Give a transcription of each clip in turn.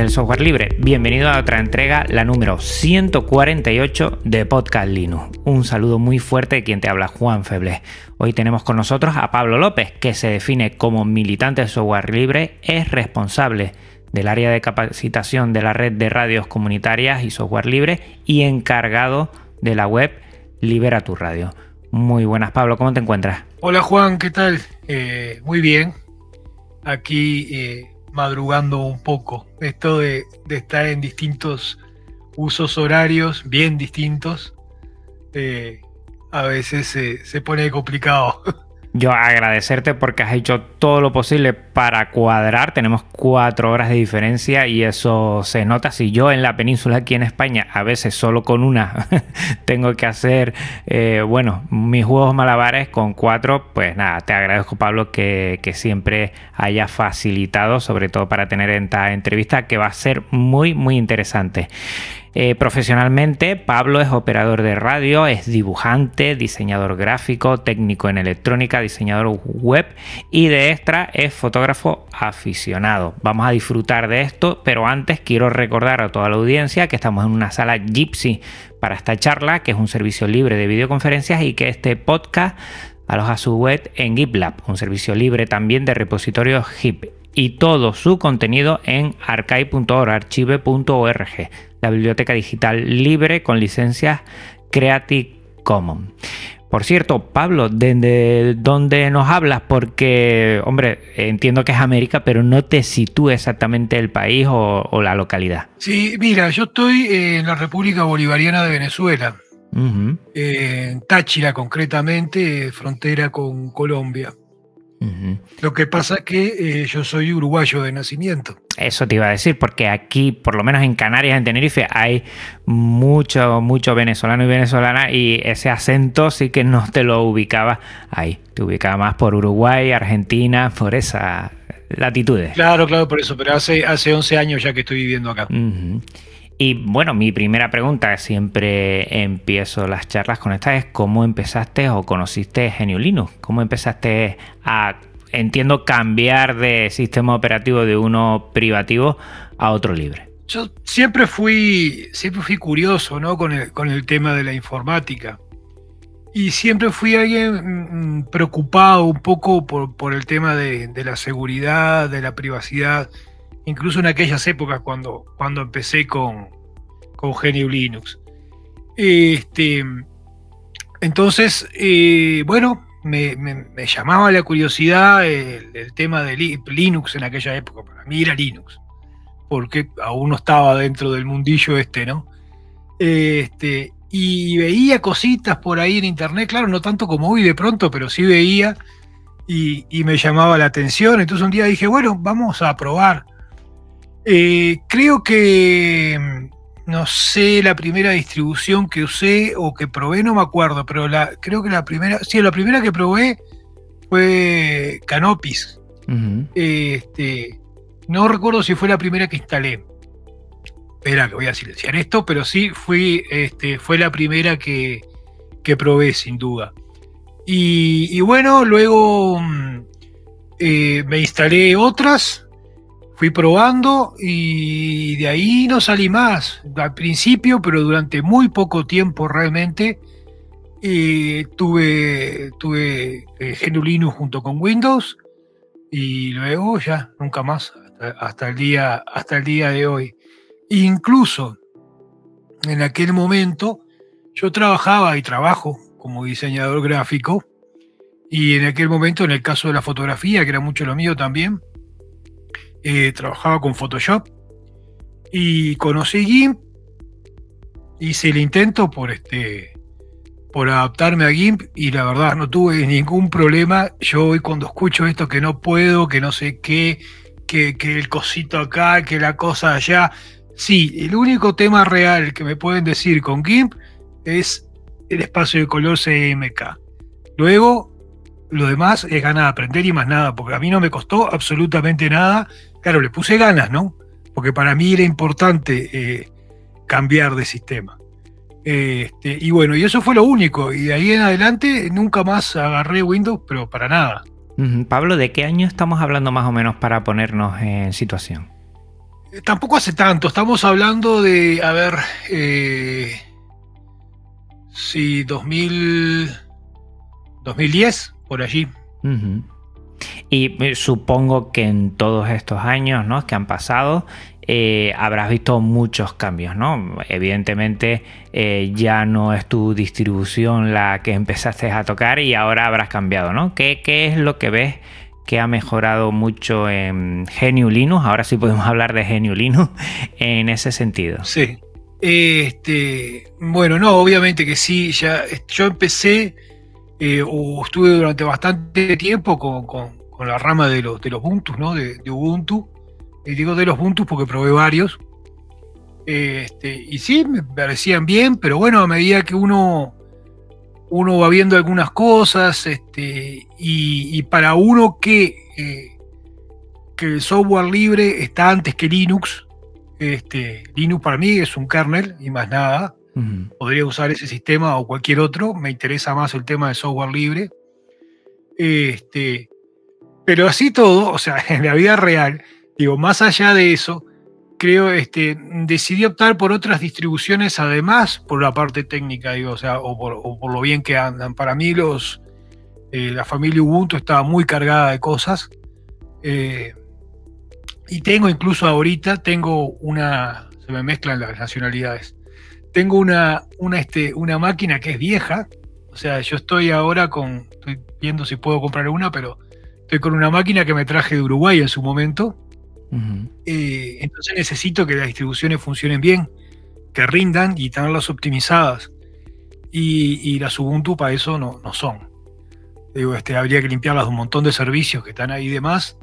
Del software libre, bienvenido a otra entrega, la número 148 de Podcast Linux. Un saludo muy fuerte de quien te habla Juan Feble. Hoy tenemos con nosotros a Pablo López, que se define como militante de software libre, es responsable del área de capacitación de la red de radios comunitarias y software libre y encargado de la web Libera tu Radio. Muy buenas Pablo, ¿cómo te encuentras? Hola Juan, ¿qué tal? Eh, muy bien. Aquí eh, madrugando un poco. Esto de, estar en distintos usos horarios, bien distintos, eh, a veces se pone complicado. Yo agradecerte porque has hecho todo lo posible para cuadrar. Tenemos cuatro horas de diferencia y eso se nota. Si yo en la península aquí en España, a veces solo con una, tengo que hacer, eh, bueno, mis juegos malabares con cuatro, pues nada, te agradezco Pablo que, que siempre haya facilitado, sobre todo para tener esta entrevista que va a ser muy, muy interesante. Eh, profesionalmente, Pablo es operador de radio, es dibujante, diseñador gráfico, técnico en electrónica, diseñador web y de extra es fotógrafo aficionado. Vamos a disfrutar de esto, pero antes quiero recordar a toda la audiencia que estamos en una sala Gypsy para esta charla, que es un servicio libre de videoconferencias y que este podcast aloja su web en GitLab, un servicio libre también de repositorio HIP y todo su contenido en archive.org, archive.org, la biblioteca digital libre con licencias Creative Commons. Por cierto, Pablo, ¿desde dónde nos hablas? Porque, hombre, entiendo que es América, pero no te sitúe exactamente el país o, o la localidad. Sí, mira, yo estoy en la República Bolivariana de Venezuela, uh -huh. en Táchira concretamente, frontera con Colombia. Uh -huh. Lo que pasa es que eh, yo soy uruguayo de nacimiento. Eso te iba a decir, porque aquí, por lo menos en Canarias, en Tenerife, hay mucho, mucho venezolano y venezolana y ese acento sí que no te lo ubicaba ahí. Te ubicaba más por Uruguay, Argentina, por esas latitudes. Claro, claro, por eso, pero hace, hace 11 años ya que estoy viviendo acá. Uh -huh. Y bueno, mi primera pregunta, siempre empiezo las charlas con esta, es ¿cómo empezaste o conociste GNU Linux? ¿Cómo empezaste a, entiendo, cambiar de sistema operativo de uno privativo a otro libre? Yo siempre fui, siempre fui curioso ¿no? con, el, con el tema de la informática. Y siempre fui alguien mm, preocupado un poco por, por el tema de, de la seguridad, de la privacidad incluso en aquellas épocas cuando, cuando empecé con, con GNU Linux. Este, entonces, eh, bueno, me, llamaba la curiosidad el, el, tema de Linux en aquella época. Para mí era Linux, porque aún no estaba dentro del mundillo este, ¿no? Este, y veía cositas por ahí en internet, claro, no tanto como hoy de pronto, pero sí veía y, y me llamaba la atención. Entonces un día dije, bueno, vamos a probar eh, creo que, mm, no sé, la primera distribución que usé o que probé, no me acuerdo, pero la, creo que la primera, sí, la primera que probé fue Canopis. Uh -huh. este, no recuerdo si fue la primera que instalé. Espera, que voy a silenciar esto, pero sí fui, este, fue la primera que, que probé, sin duda. Y, y bueno, luego mm, eh, me instalé otras fui probando y de ahí no salí más. Al principio, pero durante muy poco tiempo realmente, eh, tuve, tuve eh, junto con Windows y luego ya, nunca más, hasta, hasta, el, día, hasta el día de hoy. Incluso en aquel momento yo trabajaba y trabajo como diseñador gráfico y en aquel momento, en el caso de la fotografía, que era mucho lo mío también, eh, trabajaba con Photoshop y conocí GIMP, hice el intento por este por adaptarme a GIMP y la verdad no tuve ningún problema. Yo hoy cuando escucho esto que no puedo, que no sé qué, que, que el cosito acá, que la cosa allá. Sí, el único tema real que me pueden decir con GIMP es el espacio de color CMK. Luego, lo demás es ganas de aprender y más nada, porque a mí no me costó absolutamente nada. Claro, le puse ganas, ¿no? Porque para mí era importante eh, cambiar de sistema. Este, y bueno, y eso fue lo único. Y de ahí en adelante nunca más agarré Windows, pero para nada. Pablo, ¿de qué año estamos hablando más o menos para ponernos en situación? Eh, tampoco hace tanto, estamos hablando de, a ver, eh, sí, 2000, 2010, por allí. Y eh, supongo que en todos estos años ¿no? que han pasado, eh, habrás visto muchos cambios, ¿no? Evidentemente eh, ya no es tu distribución la que empezaste a tocar y ahora habrás cambiado, ¿no? ¿Qué, es lo que ves que ha mejorado mucho en GNU Linux? Ahora sí podemos hablar de GNU Linux en ese sentido. Sí. Este, bueno, no, obviamente que sí. Ya, yo empecé eh, o estuve durante bastante tiempo con, la rama de los, de los ¿no? De, de Ubuntu y digo de los Ubuntu porque probé varios. Este, y sí, me parecían bien, pero bueno, a medida que uno, uno va viendo algunas cosas, este, y, para uno que, eh, que el software libre está antes que Linux, este, Linux para mí es un kernel y más nada. Podría usar ese sistema o cualquier otro. Me interesa más el tema de software libre. Este, pero así todo, o sea, en la vida real, Digo, más allá de eso, creo, este, decidí optar por otras distribuciones, además por la parte técnica, digo, o sea, o por, lo bien que andan. Para mí, los, eh, la familia Ubuntu estaba muy cargada de cosas. Eh, y tengo incluso ahorita, tengo una, se me mezclan las nacionalidades. Tengo una, una, este, una máquina que es vieja, o sea, yo estoy ahora con, estoy viendo si puedo comprar una, pero estoy con una máquina que me traje de Uruguay en su momento, eh, entonces necesito que las distribuciones funcionen bien, que rindan y tenerlas optimizadas. Y, las Ubuntu para eso no, no son. Digo, este, habría que limpiarlas de un montón de servicios que están ahí de más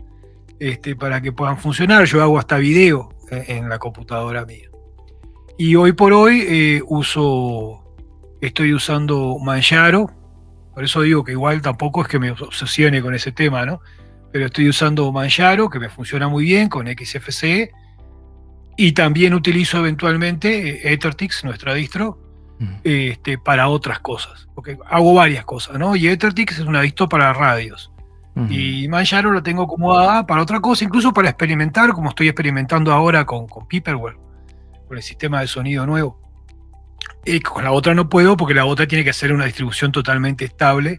este, para que puedan funcionar. Yo hago hasta video en, la computadora mía. Y hoy por hoy eh, uso, estoy usando Manjaro, por eso digo que igual tampoco es que me obsesione con ese tema, ¿no? pero estoy usando Manjaro, que me funciona muy bien con XFCE, y también utilizo eventualmente eh, Ethertix, nuestra distro, este, para otras cosas, porque hago varias cosas, ¿no? Y Ethertix es una distro para radios. Y Manjaro la tengo acomodada para otra cosa, incluso para experimentar, como estoy experimentando ahora con, con Piperware, con el sistema de sonido nuevo. Y con la otra no puedo porque la otra tiene que ser una distribución totalmente estable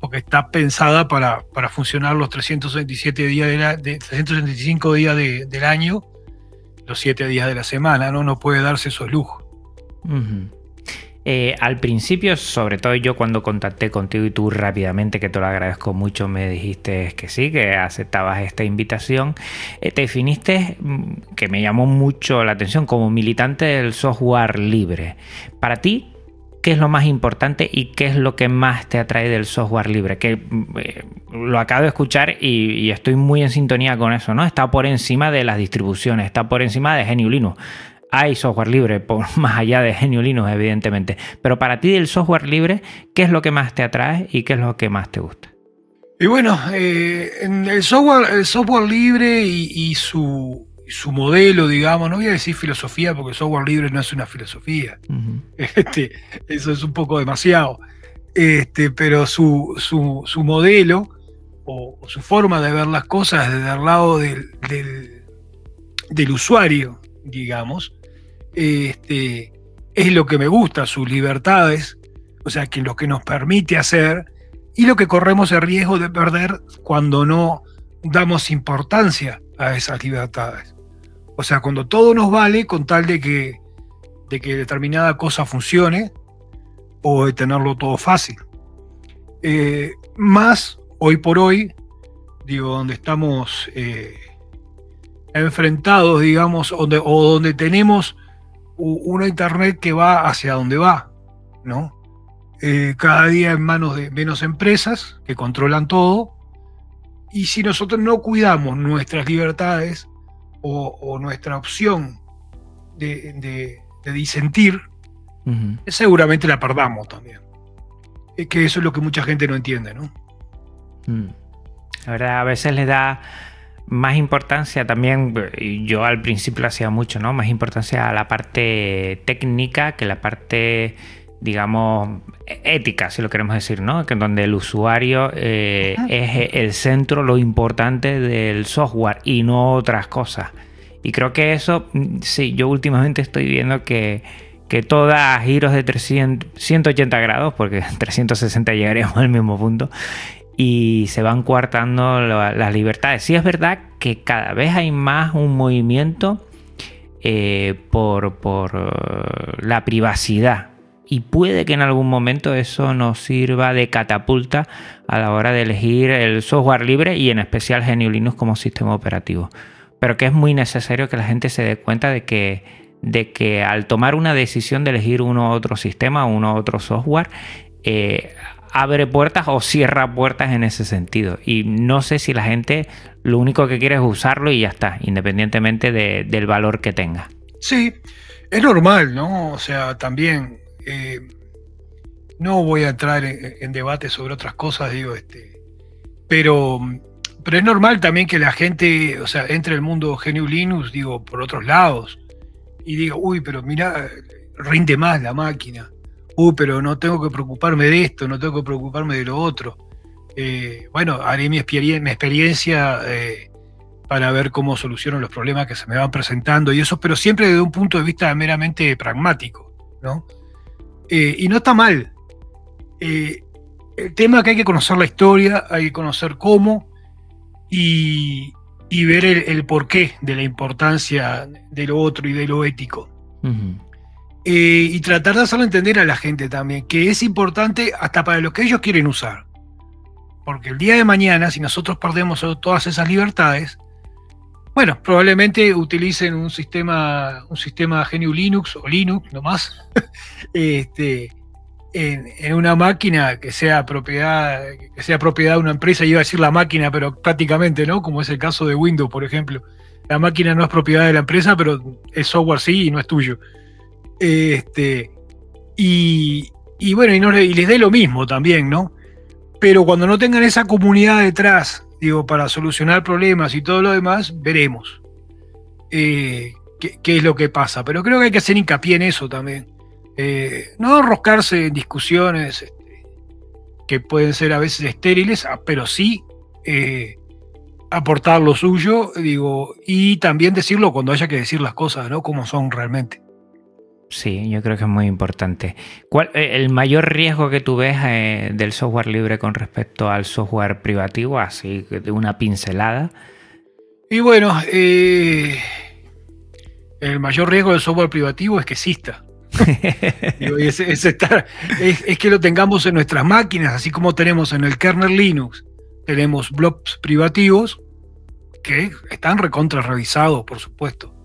porque está pensada para, funcionar los 327 días de, 365 días del año, los 7 días de la semana, ¿no? No puede darse esos lujos. Eh, al principio, sobre todo yo cuando contacté contigo y tú rápidamente, que te lo agradezco mucho, me dijiste que sí, que aceptabas esta invitación, eh, te definiste, mm, que me llamó mucho la atención, como militante del software libre. Para ti, qué es lo más importante y qué es lo que más te atrae del software libre. Que eh, lo acabo de escuchar y, estoy muy en sintonía con eso, ¿no? Está por encima de las distribuciones, está por encima de GNU Linux. Hay software libre por más allá de GNU Linux, evidentemente. Pero para ti del software libre, ¿qué es lo que más te atrae y qué es lo que más te gusta? Y bueno, eh, el, software, el software libre y su, su modelo, digamos, no voy a decir filosofía porque software libre no es una filosofía, este, eso es un poco demasiado, este, pero su, su, modelo o, su forma de ver las cosas desde el lado del, del, usuario, digamos, este, es lo que me gusta, sus libertades, o sea, que lo que nos permite hacer y lo que corremos el riesgo de perder cuando no damos importancia a esas libertades. O sea, cuando todo nos vale con tal de que, de que determinada cosa funcione o de tenerlo todo fácil. Eh, más hoy por hoy, digo, donde estamos eh, enfrentados, digamos, donde, o donde tenemos una internet que va hacia donde va, ¿no? eh, cada día en manos de menos empresas que controlan todo. Y si nosotros no cuidamos nuestras libertades o, nuestra opción de, disentir, seguramente la perdamos también. Es que eso es lo que mucha gente no entiende, ¿no? Mm. La verdad, a veces le da más importancia también, yo al principio lo hacía mucho, ¿no? Más importancia a la parte técnica que la parte, digamos, ética, si lo queremos decir, ¿no? Que donde el usuario eh, es el centro, lo importante del software y no otras cosas. Y creo que eso, mm, sí, yo últimamente estoy viendo que, que toda giros de 300, 180 grados, porque 360 llegaríamos al mismo punto, y se van coartando las libertades. Sí es verdad que cada vez hay más un movimiento eh, por, por eh, la privacidad y puede que en algún momento eso nos sirva de catapulta a la hora de elegir el software libre y en especial GNU Linux como sistema operativo. Pero que es muy necesario que la gente se dé cuenta de que, de que al tomar una decisión de elegir uno u otro sistema, uno u otro software, eh, abre puertas o cierra puertas en ese sentido. Y no sé si la gente lo único que quiere es usarlo y ya está, independientemente del valor que tenga. Sí, es normal, ¿no? O sea, también eh, no voy a entrar en, debate sobre otras cosas, digo, este, pero, pero es normal también que la gente, o sea, entre el mundo GNU Linux, digo, por otros lados, y diga, uy, pero mira, rinde más la máquina uh, pero no tengo que preocuparme de esto, no tengo que preocuparme de lo otro. Eh, bueno, haré mi, experiencia eh, para ver cómo soluciono los problemas que se me van presentando y eso, pero siempre desde un punto de vista meramente pragmático, ¿no? Eh, y no está mal. el tema es que hay que conocer la historia, hay que conocer cómo y, ver el, porqué de la importancia de lo otro y de lo ético. Eh, y tratar de hacerlo entender a la gente también, que es importante hasta para lo que ellos quieren usar. Porque el día de mañana, si nosotros perdemos todas esas libertades, bueno, probablemente utilicen un sistema, un sistema GNU Linux o Linux nomás, este, en, una máquina que sea propiedad, que sea propiedad de una empresa, iba a decir la máquina, pero prácticamente, ¿no? Como es el caso de Windows, por ejemplo. La máquina no es propiedad de la empresa, pero el software sí y no es tuyo. Este, y, bueno, y, les dé lo mismo también, ¿no? Pero cuando no tengan esa comunidad detrás, digo, para solucionar problemas y todo lo demás, veremos eh, qué, es lo que pasa. Pero creo que hay que hacer hincapié en eso también. Eh, no enroscarse en discusiones este, que pueden ser a veces estériles, ah, pero sí eh, aportar lo suyo, digo, y también decirlo cuando haya que decir las cosas, ¿no? Como son realmente. Sí, yo creo que es muy importante. ¿Cuál, eh, ¿El mayor riesgo que tú ves eh, del software libre con respecto al software privativo, así de una pincelada? Y bueno, eh, el mayor riesgo del software privativo es que exista. es, que lo tengamos en nuestras máquinas, así como tenemos en el kernel Linux, tenemos blobs privativos que están recontra revisados, por supuesto.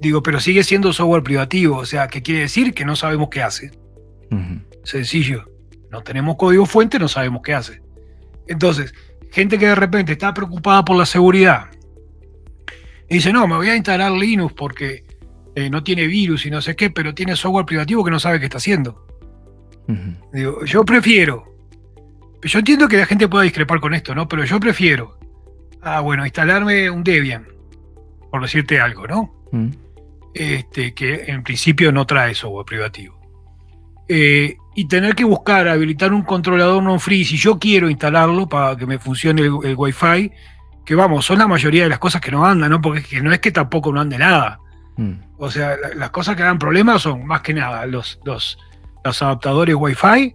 Digo, pero sigue siendo software privativo, o sea, ¿qué quiere decir? Que no sabemos qué hace. Sencillo. No tenemos código fuente, no sabemos qué hace. Entonces, gente que de repente está preocupada por la seguridad y dice, no, me voy a instalar Linux porque eh, no tiene virus y no sé qué, pero tiene software privativo que no sabe qué está haciendo. Digo, yo prefiero, yo entiendo que la gente pueda discrepar con esto, ¿no? Pero yo prefiero, ah, bueno, instalarme un Debian, por decirte algo, ¿no? Este, que en principio no trae software privativo. Eh, y tener que buscar habilitar un controlador non-free si yo quiero instalarlo para que me funcione el, Wi-Fi, que vamos, son la mayoría de las cosas que no andan, ¿no? Porque no es que tampoco no ande nada. Mm. O sea, las cosas que dan problemas son más que nada los, los, los adaptadores Wi-Fi,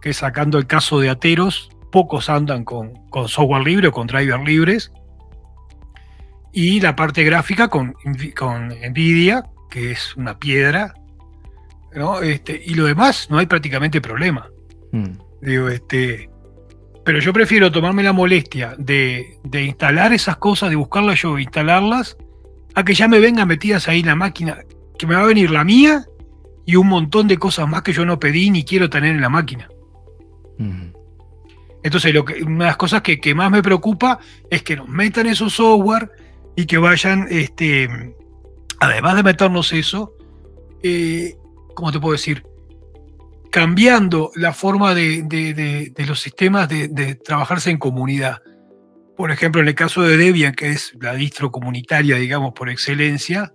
que sacando el caso de Ateros, pocos andan con, con software libre o con drivers libres y la parte gráfica con, con Nvidia, que es una piedra, ¿no? Este, y lo demás no hay prácticamente problema. Mm. Digo, este, pero yo prefiero tomarme la molestia de, instalar esas cosas, de buscarlas yo, instalarlas, a que ya me vengan metidas ahí en la máquina, que me va a venir la mía y un montón de cosas más que yo no pedí ni quiero tener en la máquina. Entonces, lo que, una de las cosas que, más me preocupa es que nos metan esos software y que vayan, este, además de meternos eso, eh, ¿cómo te puedo decir? Cambiando la forma de, los sistemas de, trabajarse en comunidad. Por ejemplo, en el caso de Debian, que es la distro comunitaria, digamos, por excelencia,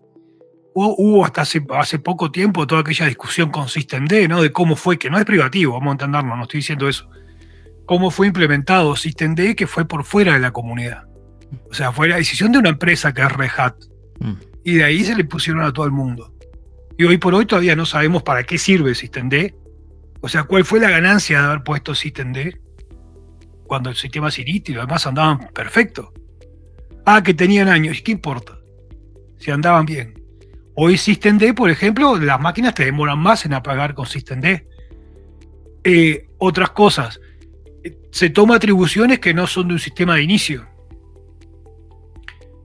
hubo, hasta hace, hace, poco tiempo toda aquella discusión con SystemD, ¿no? De cómo fue, que no es privativo, vamos a entenderlo, no estoy diciendo eso. Cómo fue implementado SystemD que fue por fuera de la comunidad. O sea, fue la decisión de una empresa que es Red Hat. Mm. Y de ahí se le pusieron a todo el mundo. Y hoy por hoy todavía no sabemos para qué sirve SystemD. O sea, cuál fue la ganancia de haber puesto SystemD cuando el sistema Cirit y los demás andaban perfecto. Ah, que tenían años, ¿qué importa? Si andaban bien. Hoy SystemD, por ejemplo, las máquinas te demoran más en apagar con SystemD. Eh, otras cosas, se toma atribuciones que no son de un sistema de inicio.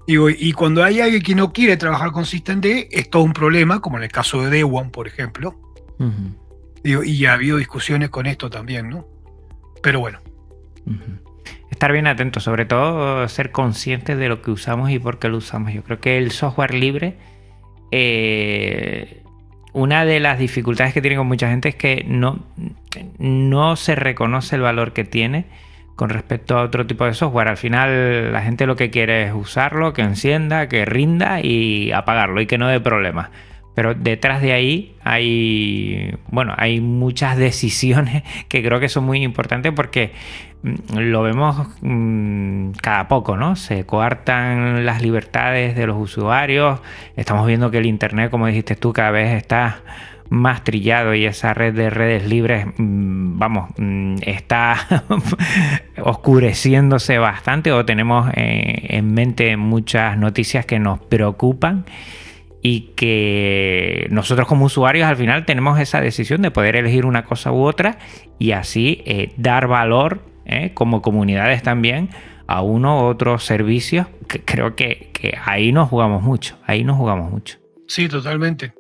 Y cuando hay alguien que no quiere trabajar con SystemD, es todo un problema, como en el caso de Dewan, por ejemplo. y ya ha habido discusiones con esto también, ¿no? Pero bueno. Estar bien atento, sobre todo ser conscientes de lo que usamos y por qué lo usamos. Yo creo que el software libre eh, una de las dificultades que tiene con mucha gente es que no, no se reconoce el valor que tiene con respecto a otro tipo de software. Al final la gente lo que quiere es usarlo, que encienda, que rinda y apagarlo y que no dé problemas. Pero detrás de ahí hay, bueno, hay muchas decisiones que creo que son muy importantes porque mm, lo vemos mm, cada poco, ¿no? Se coartan las libertades de los usuarios. Estamos viendo que el Internet, como dijiste tú, cada vez está más trillado y esa red de redes libres, mm, vamos, está oscureciéndose bastante o tenemos eh, en mente muchas noticias que nos preocupan y que nosotros como usuarios al final tenemos esa decisión de poder elegir una cosa u otra y así eh, dar valor eh, como comunidades también a uno u otros servicios. Que creo que, que, ahí nos jugamos mucho, ahí nos jugamos mucho. Sí, totalmente.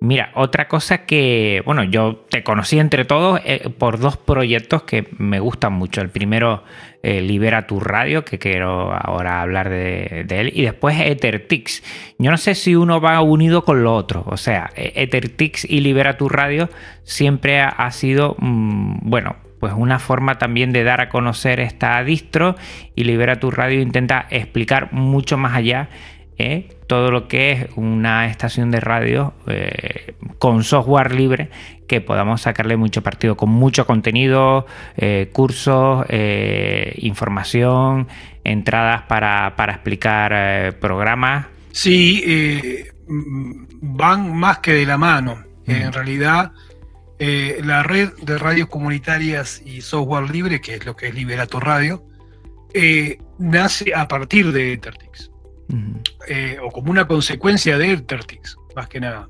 Mira, otra cosa que, bueno, yo te conocí entre todos eh, por dos proyectos que me gustan mucho. El primero, eh, Libera tu Radio, que quiero ahora hablar de, él, y después EtherTix. Yo no sé si uno va unido con lo otro, o sea, e-, EtherTix y Libera tu Radio siempre ha, sido, mm, bueno, pues una forma también de dar a conocer esta distro y Libera tu Radio intenta explicar mucho más allá ¿eh? todo lo que es una estación de radio eh, con software libre que podamos sacarle mucho partido, con mucho contenido, eh, cursos, información, entradas para, explicar programas. Sí, van más que de la mano. En realidad, la red de radios comunitarias y software libre, que es lo que es Liberato Radio, nace a partir de Eh, o como una consecuencia de Ethertix, más que nada.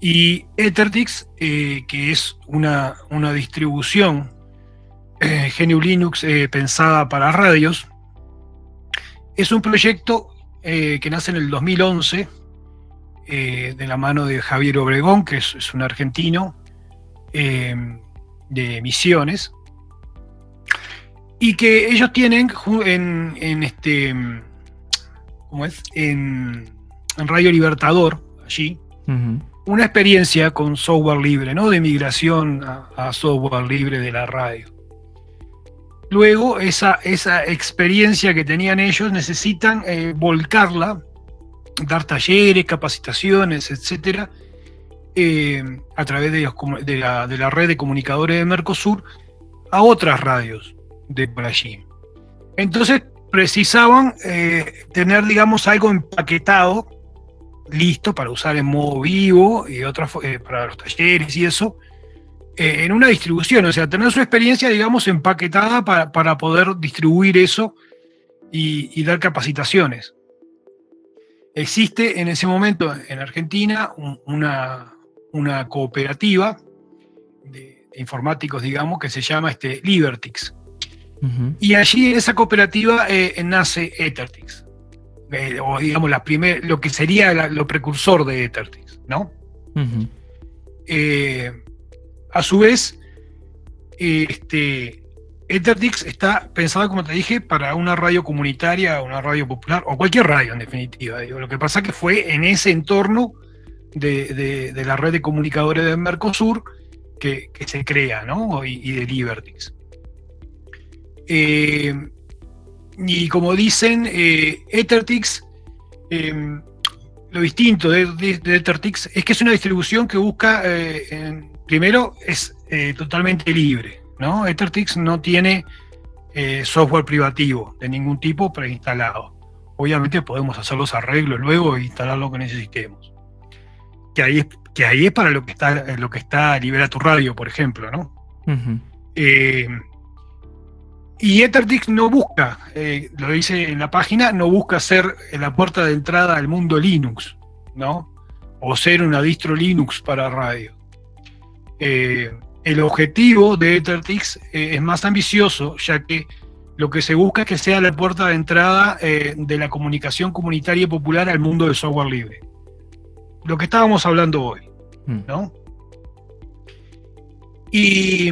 Y Ethertix, eh, que es una, una distribución eh, GNU Linux pensada para radios, es un proyecto que nace en el 2011 de la mano de Javier Obregón, que es, un argentino de Misiones, y que ellos tienen en, en este como es, en, Radio Libertador, allí, una experiencia con software libre, ¿no? De migración a, software libre de la radio. Luego, esa, esa experiencia que tenían ellos necesitan eh, volcarla, dar talleres, capacitaciones, etcétera, eh, a través de, de, la, de la red de comunicadores de Mercosur a otras radios de por allí. Entonces precisaban eh, tener, digamos, algo empaquetado, listo para usar en modo vivo y otras eh, para los talleres y eso, eh, en una distribución, o sea, tener su experiencia, digamos, empaquetada para, poder distribuir eso y, dar capacitaciones. Existe en ese momento en Argentina una, una cooperativa de, informáticos, digamos, que se llama este, Libertix y allí en esa cooperativa eh, nace Ethertix, eh, o digamos la primer, lo que sería lo precursor de Ethertix, ¿no? Eh, a su vez, este, Ethertix está pensada, como te dije, para una radio comunitaria, una radio popular, o cualquier radio en definitiva. Lo que pasa que fue en ese entorno de, la red de comunicadores de Mercosur que, se crea, ¿no? Y, de Libertix. Eh, y como dicen, eh, Ethertix, em, lo distinto de, Ethertix es que es una distribución que busca, eh, primero, es totalmente libre. ¿no? Ethertix no tiene software privativo de ningún tipo preinstalado. Obviamente podemos hacer los arreglos luego e instalar lo que necesitemos que ahí es, que ahí es para lo que está, lo que está Libera tu Radio, por ejemplo, ¿no? Eh, y Ethertix no busca, eh, lo dice en la página, no busca ser la puerta de entrada al mundo Linux, ¿no? O ser una distro Linux para radio. Eh, el objetivo de Ethertix es más ambicioso, ya que lo que se busca es que sea la puerta de entrada de la comunicación comunitaria y popular al mundo del software libre lo que estábamos hablando hoy, mm. ¿no? Y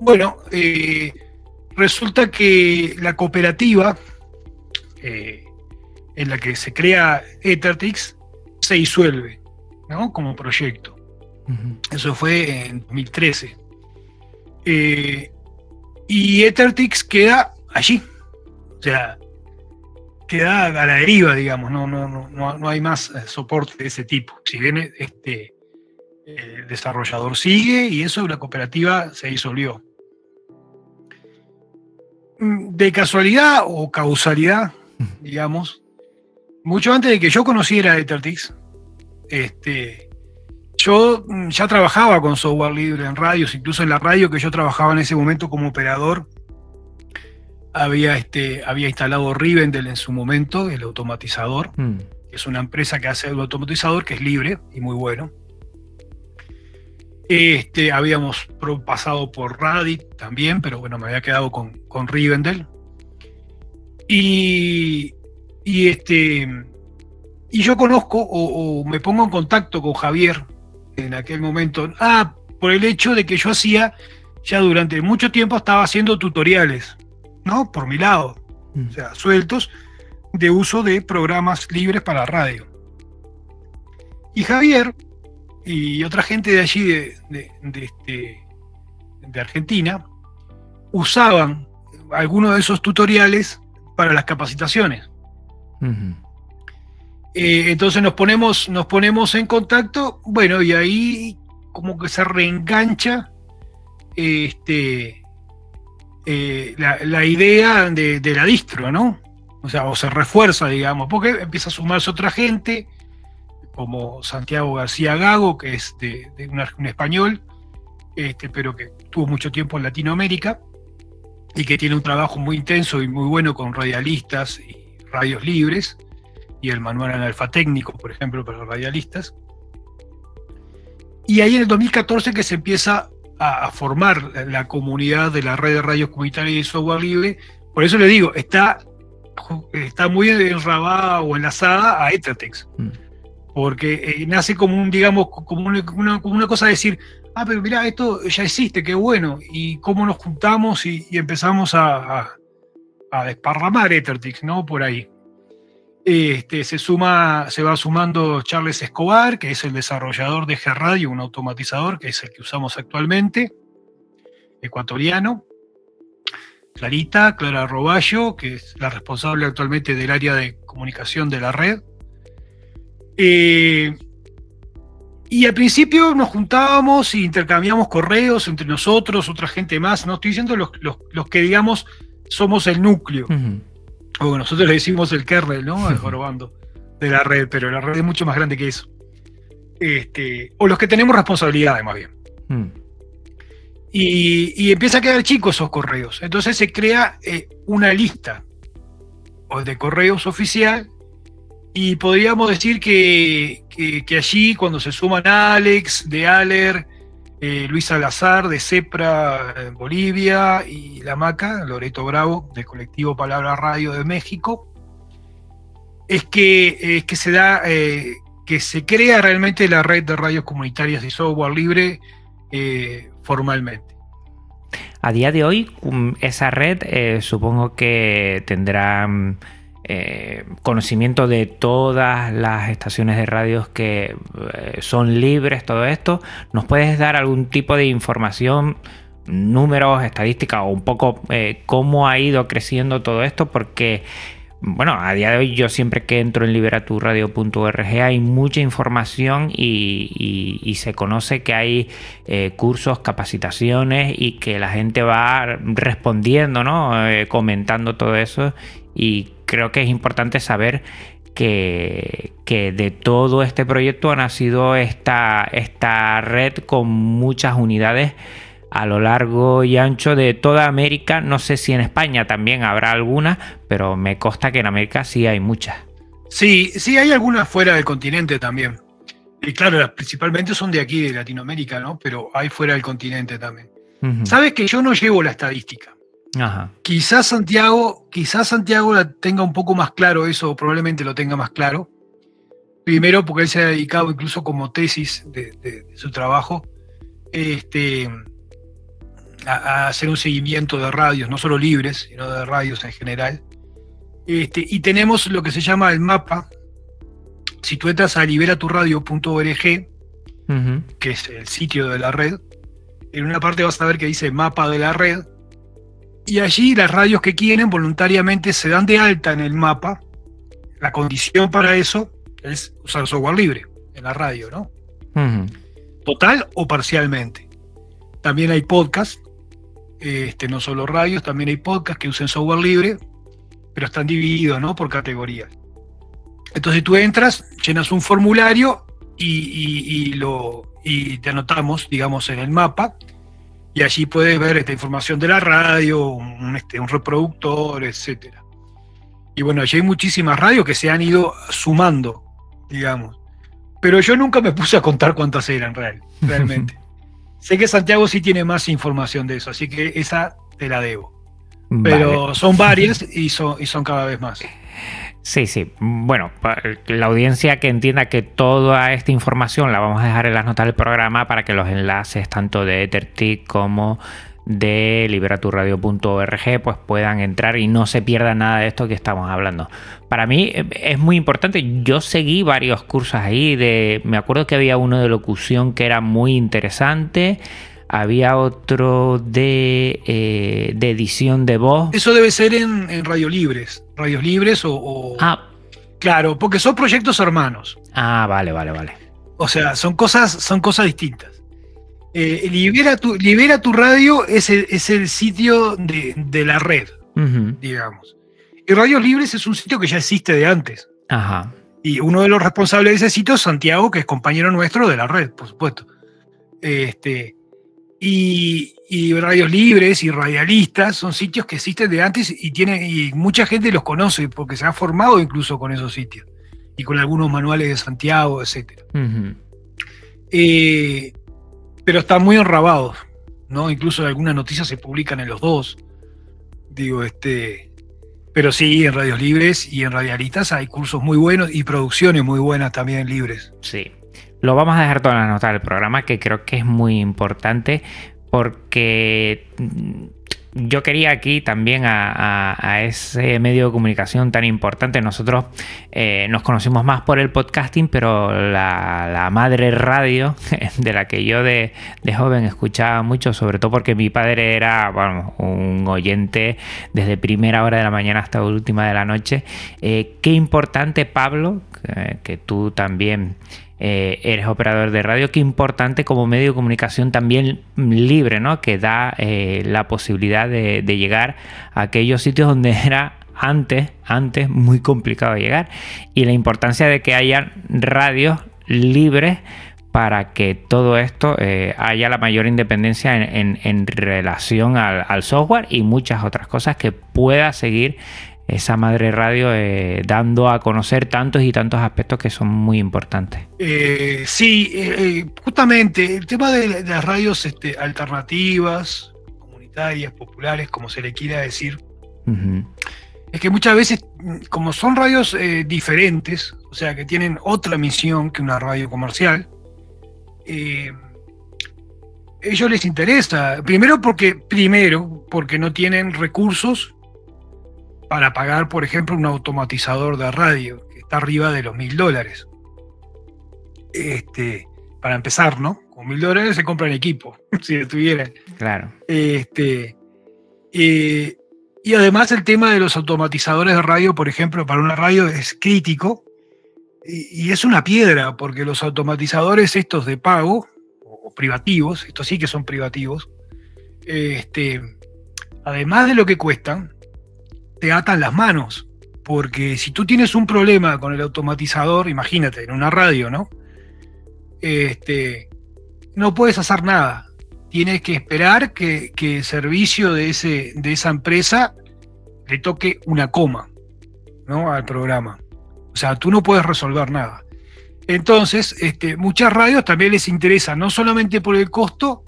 bueno, eh, resulta que la cooperativa eh, en la que se crea Ethertix se disuelve, ¿no? Como proyecto. Eso fue en 2013. Eh, y Ethertix queda allí. O sea, queda a la deriva, digamos, no, no, no, no hay más soporte de ese tipo. Si bien este, el desarrollador sigue y eso la cooperativa se disolvió. Mm, de casualidad o causalidad, digamos, mucho antes de que yo conociera Ethertix, este, yo mm, ya trabajaba con software libre en radios, incluso en la radio que yo trabajaba en ese momento como operador, había, este, había instalado Rivendell en su momento, el automatizador, mm. que es una empresa que hace el automatizador que es libre y muy bueno. Este, habíamos pasado por Radit también, pero bueno, me había quedado con, con Rivendell. Y, y, este, y yo conozco o, me pongo en contacto con Javier en aquel momento. Ah, por el hecho de que yo hacía, ya durante mucho tiempo estaba haciendo tutoriales ¿no? Por mi lado, mm. o sea, sueltos de uso de programas libres para radio. Y Javier y otra gente de allí, de, de, este, de Argentina, usaban algunos de esos tutoriales para las capacitaciones. Eh, entonces nos ponemos, nos ponemos en contacto, bueno, y ahí como que se reengancha este, eh, la, idea de, la distro, ¿no? O sea, o se refuerza, digamos, porque empieza a sumarse otra gente, como Santiago García Gago, que es de, un, español, este, pero que tuvo mucho tiempo en Latinoamérica y que tiene un trabajo muy intenso y muy bueno con radialistas y radios libres, y el manual analfatécnico, por ejemplo, para los radialistas. Y ahí en el 2014 que se empieza a, formar la comunidad de la red de radios comunitarias y software libre. Por eso le digo, está, muy enrabada o enlazada a Ethertex. Mm. Porque eh, nace como un, digamos, como una, cosa de decir, ah, pero mira, esto ya existe, qué bueno. Y cómo nos juntamos y, empezamos a, a, desparramar Ethertex, ¿no? Por ahí. Este, se, suma, se va sumando Charles Escobar, que es el desarrollador de G-Radio, un automatizador, que es el que usamos actualmente, ecuatoriano. Clarita, Clara Roballo, que es la responsable actualmente del área de comunicación de la red. Eh, y al principio nos juntábamos e intercambiamos correos entre nosotros, otra gente más. No estoy diciendo los, que, digamos, somos el núcleo o nosotros le decimos el kernel, ¿no? Al jorobando de la red, pero la red es mucho más grande que eso. Este, o los que tenemos responsabilidades, más bien. Hmm. Y, empieza a quedar chicos esos correos. Entonces se crea eh, una lista de correos oficial y podríamos decir que, que, allí cuando se suman Alex, de Aller, eh, Luis Salazar de CEPRA Bolivia y La Maca, Loreto Bravo del colectivo Palabra Radio de México, es que, que se da, eh, que se crea realmente la red de radios comunitarias y software libre eh, formalmente. A día de hoy, um, esa red eh, supongo que tendrá mm, eh, conocimiento de todas las estaciones de radios que son libres, todo esto. ¿Nos puedes dar algún tipo de información? números, estadísticas o un poco cómo ha ido creciendo todo esto, porque bueno, a día de hoy yo siempre que entro en liberaturradio.org hay mucha información y, se conoce que hay eh, cursos, capacitaciones y que la gente va respondiendo, ¿no? Eh, comentando todo eso y creo que es importante saber que, que, de todo este proyecto ha nacido esta, esta red con muchas unidades a lo largo y ancho de toda América. No sé si en España también habrá alguna, pero me consta que en América sí hay muchas. Sí, sí hay algunas fuera del continente también. Y claro, principalmente son de aquí, de Latinoamérica, ¿no? Pero hay fuera del continente también. Sabes que yo no llevo la estadística. Ajá. Quizás Santiago, quizás Santiago la tenga un poco más claro eso, probablemente lo tenga más claro. Primero, porque él se ha dedicado incluso como tesis de, de su trabajo. Este, a, hacer un seguimiento de radios, no solo libres, sino de radios en general. Este, y tenemos lo que se llama el mapa. Si tú entras a liberaturradio.org, que es el sitio de la red, en una parte vas a ver que dice mapa de la red, y allí las radios que quieren voluntariamente se dan de alta en el mapa. La condición para eso es usar software libre en la radio, ¿no? Total o parcialmente. También hay podcast este, no solo radios, también hay podcasts que usan software libre, pero están divididos ¿no? por categorías. Entonces tú entras, llenas un formulario y, lo, y te anotamos, digamos, en el mapa, y allí puedes ver esta información de la radio, un, este, un reproductor, etc. Y bueno, allí hay muchísimas radios que se han ido sumando, digamos. Pero yo nunca me puse a contar cuántas eran real, realmente. Sé que Santiago sí tiene más información de eso, así que esa te la debo. Pero son varias y son, y son cada vez más. Sí, sí. Bueno, la audiencia que entienda que toda esta información la vamos a dejar en las notas del programa para que los enlaces tanto de EtherTick como de liberaturradio.org pues puedan entrar y no se pierda nada de esto que estamos hablando. Para mí eh, es muy importante, yo seguí varios cursos ahí, de, me acuerdo que había uno de locución que era muy interesante, había otro de, eh, de edición de voz. Eso debe ser en, Radio Libres, Radios Libres o, Ah. Claro, porque son proyectos hermanos. Ah, vale, vale, vale. O sea, son cosas, son cosas distintas. Eh, libera, tu, libera tu radio es el, es el sitio de, la red, digamos. Y Radios Libres es un sitio que ya existe de antes. Ajá. Y uno de los responsables de ese sitio es Santiago, que es compañero nuestro de la red, por supuesto. Este, y, Radios Libres y Radialistas son sitios que existen de antes y, tiene, y mucha gente los conoce porque se ha formado incluso con esos sitios y con algunos manuales de Santiago, etc pero están muy enrabados, ¿no? Incluso algunas noticias se publican en los dos. Digo, este. Pero sí, en radios libres y en radialistas hay cursos muy buenos y producciones muy buenas también libres. Sí. Lo vamos a dejar todas las notas del programa, que creo que es muy importante porque yo quería aquí también a, ese medio de comunicación tan importante. Nosotros eh, nos conocimos más por el podcasting, pero la, madre radio, de la que yo de, joven escuchaba mucho, sobre todo porque mi padre era un oyente desde primera hora de la mañana hasta última de la noche. Eh, qué importante, Pablo, que tú también eh, eres operador de radio, qué importante como medio de comunicación también libre, ¿no? Que da eh, la posibilidad de, llegar a aquellos sitios donde era antes, antes muy complicado llegar. Y la importancia de que haya radios libres para que todo esto eh, haya la mayor independencia en, relación al, al, software y muchas otras cosas que pueda seguir esa madre radio eh, dando a conocer tantos y tantos aspectos que son muy importantes. Eh, sí, eh, justamente el tema de, las radios este, alternativas, comunitarias, populares, como se le quiera decir, es que muchas veces, como son radios diferentes, o sea, que tienen otra misión que una radio comercial, ellos les interesa, primero porque, primero porque no tienen recursos para pagar, por ejemplo, un automatizador de radio, que está arriba de los mil dólares. Este, para empezar, ¿no? Con mil dólares se compran equipo, si estuvieran. Claro. Este, eh, y además el tema de los automatizadores de radio, por ejemplo, para una radio es crítico y, y es una piedra, porque los automatizadores estos de pago, o privativos, estos sí que son privativos, este, además de lo que cuestan, te atan las manos. Porque si tú tienes un problema con el automatizador, imagínate, en una radio, ¿no? Este, no puedes hacer nada. Tienes que esperar que, que el servicio de, ese, de esa empresa le toque una coma, ¿no? Al programa. O sea, tú no puedes resolver nada. Entonces, este, muchas radios también les interesa, no solamente por el costo,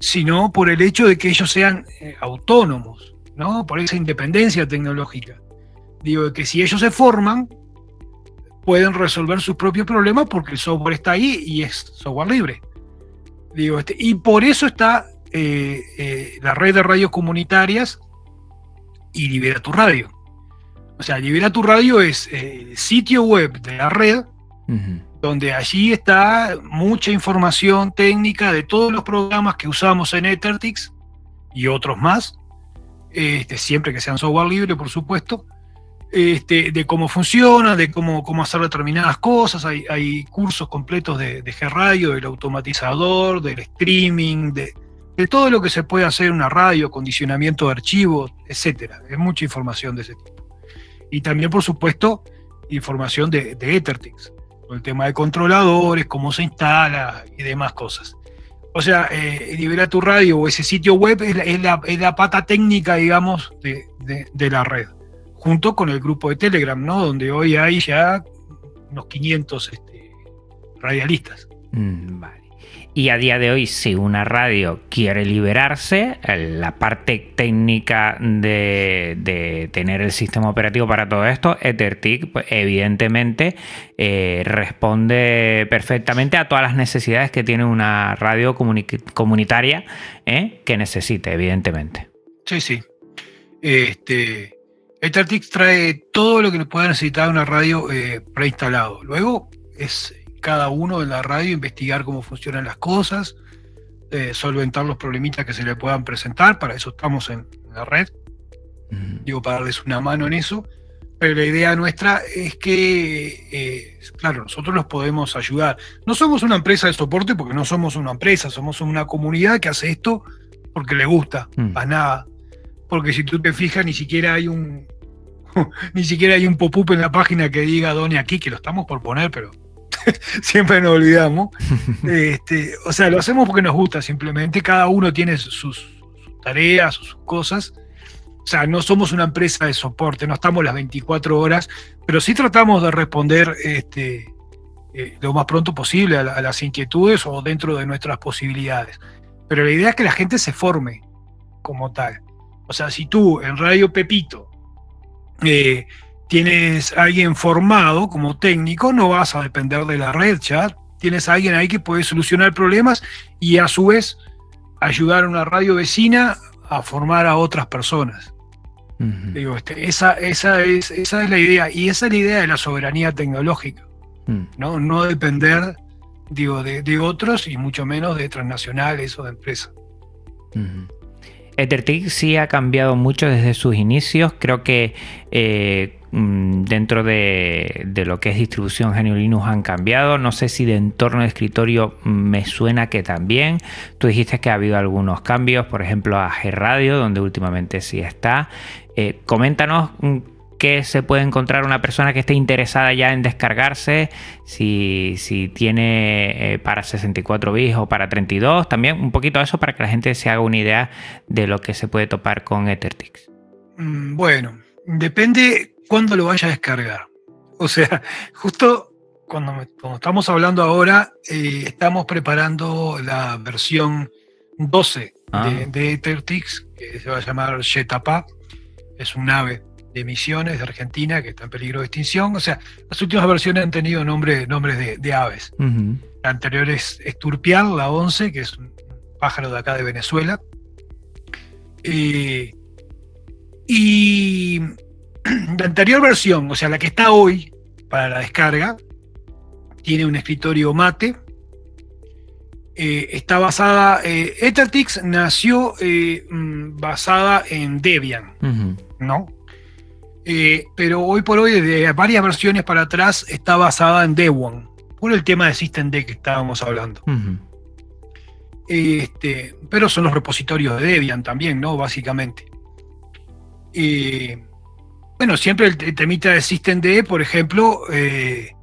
sino por el hecho de que ellos sean eh, autónomos, ¿no? Por esa independencia tecnológica. Digo, que si ellos se forman, pueden resolver sus propios problemas porque el software está ahí y es software libre. Digo, este, y por eso está eh, eh, la red de radios comunitarias y Libera tu Radio. O sea, Libera tu Radio es el sitio web de la red, donde allí está mucha información técnica de todos los programas que usamos en Ethertix y otros más, este, siempre que sean software libre, por supuesto, este, de cómo funciona, de cómo, cómo hacer determinadas cosas. Hay, cursos completos de, de G-Radio, del automatizador, del streaming, de, de todo lo que se puede hacer en una radio, condicionamiento de archivos, etcétera. Es mucha información de ese tipo. Y también, por supuesto, información de, de Ethertix, el tema de controladores, cómo se instala y demás cosas. O sea, eh, Libera tu Radio o ese sitio web es la, es la- es la pata técnica, digamos, de, de- la red, junto con el grupo de Telegram, ¿no? Donde hoy hay ya unos 500 este, radialistas. Mm, Vale. Y a día de hoy, si una radio quiere liberarse, la parte técnica de, tener el sistema operativo para todo esto, EtherTIC, pues, evidentemente eh, responde perfectamente a todas las necesidades que tiene una radio comuni- comunitaria ¿eh? que necesite, evidentemente. Sí, sí. Este, Ethertix trae todo lo que pueda necesitar una radio eh, preinstalado. Luego es cada uno en la radio investigar cómo funcionan las cosas, eh, solventar los problemitas que se le puedan presentar. Para eso estamos en, en la red. Mm, digo, para darles una mano en eso. Pero la idea nuestra es que, eh, claro, nosotros los podemos ayudar. No somos una empresa de soporte porque no somos una empresa, somos una comunidad que hace esto porque le gusta, Mm. nada. Porque si tú te fijas, ni siquiera hay un ni siquiera hay un pop-up en la página que diga Doni aquí, que lo estamos por poner, pero siempre nos olvidamos. Este, o sea, lo hacemos porque nos gusta simplemente. Cada uno tiene sus, sus tareas, sus cosas. O sea, no somos una empresa de soporte, no estamos las 24 horas, pero sí tratamos de responder este, eh, lo más pronto posible a, la- a las inquietudes o dentro de nuestras posibilidades. Pero la idea es que la gente se forme como tal. O sea, si tú en Radio Pepito eh, tienes a alguien formado como técnico, no vas a depender de la red, ya tienes a alguien ahí que puede solucionar problemas y a su vez ayudar a una radio vecina a formar a otras personas. Digo, este, esa, esa, es, esa es la idea, y esa es la idea de la soberanía tecnológica, mm. ¿no? No depender digo, de, de otros y mucho menos de transnacionales o de empresas. Ujú. EtherTIC sí ha cambiado mucho desde sus inicios. Creo que eh, mm, dentro de, de lo que es distribución GNU Linux han cambiado. No sé si de entorno de escritorio me suena que también. Tú dijiste que ha habido algunos cambios, por ejemplo a G-Radio, donde últimamente sí está. Eh, coméntanos mm, qué se puede encontrar una persona que esté interesada ya en descargarse, si, si tiene eh, para 64 bits o para 32, también un poquito eso para que la gente se haga una idea de lo que se puede topar con EtherTix. Mm, Bueno, depende cuándo lo vaya a descargar. O sea, justo cuando, estamos hablando ahora, eh, estamos preparando la versión 12 Ah. de, de EtherTix, que se va a llamar Jetapa. Es un ave de Misiones, de Argentina, que está en peligro de extinción. O sea, las últimas versiones han tenido nombre, nombres de, aves. La anterior es, Esturpial, la 11, que es un pájaro de acá de Venezuela. Eh, y la anterior versión, o sea, la que está hoy para la descarga, tiene un escritorio mate. Eh, está basada, eh, Ethertix nació mm, basada en Debian, ¿no? pero hoy por hoy, desde varias versiones para atrás, está basada en Debian por el tema de System D que estábamos hablando. este, pero son los repositorios de Debian también, ¿no? Básicamente. Bueno, siempre el, temita de System D, por ejemplo, eh,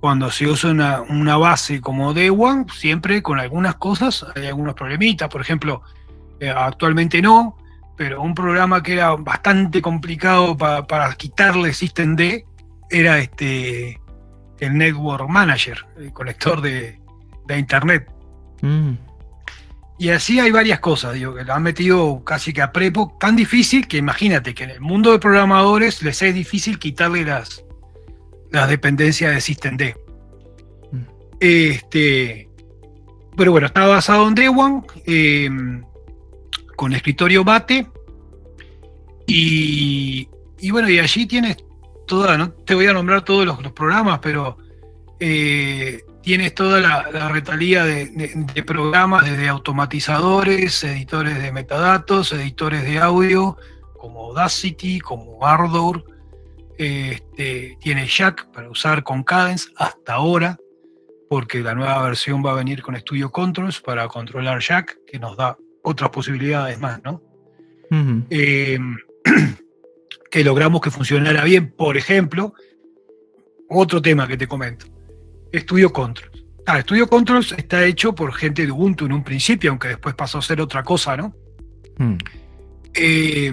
cuando se usa una, base como Debian, siempre con algunas cosas hay algunos problemitas. Por ejemplo, eh, actualmente no, pero un programa que era bastante complicado para quitarle System D era este el Network Manager, el conector de, Internet. Mm. Y así hay varias cosas, digo, que lo han metido casi que a prepo, tan difícil que imagínate que en el mundo de programadores les es difícil quitarle las, las dependencias de System D. Mm. Este, pero bueno, está basado en Dewan, em, con escritorio Bate, y, y bueno, y allí tienes no te voy a nombrar todos los, programas, pero eh, tienes toda la, retalía de, programas, desde automatizadores, editores de metadatos, editores de audio, como Audacity, como Ardor. Este, tiene Jack para usar con Cadence hasta ahora, porque la nueva versión va a venir con Studio Controls para controlar Jack, que nos da otras posibilidades más, ¿no? que logramos que funcionara bien. Por ejemplo, otro tema que te comento, Studio Controls. Ah, Studio Controls está hecho por gente de Ubuntu en un principio, aunque después pasó a ser otra cosa, ¿no? Hmm. Eh,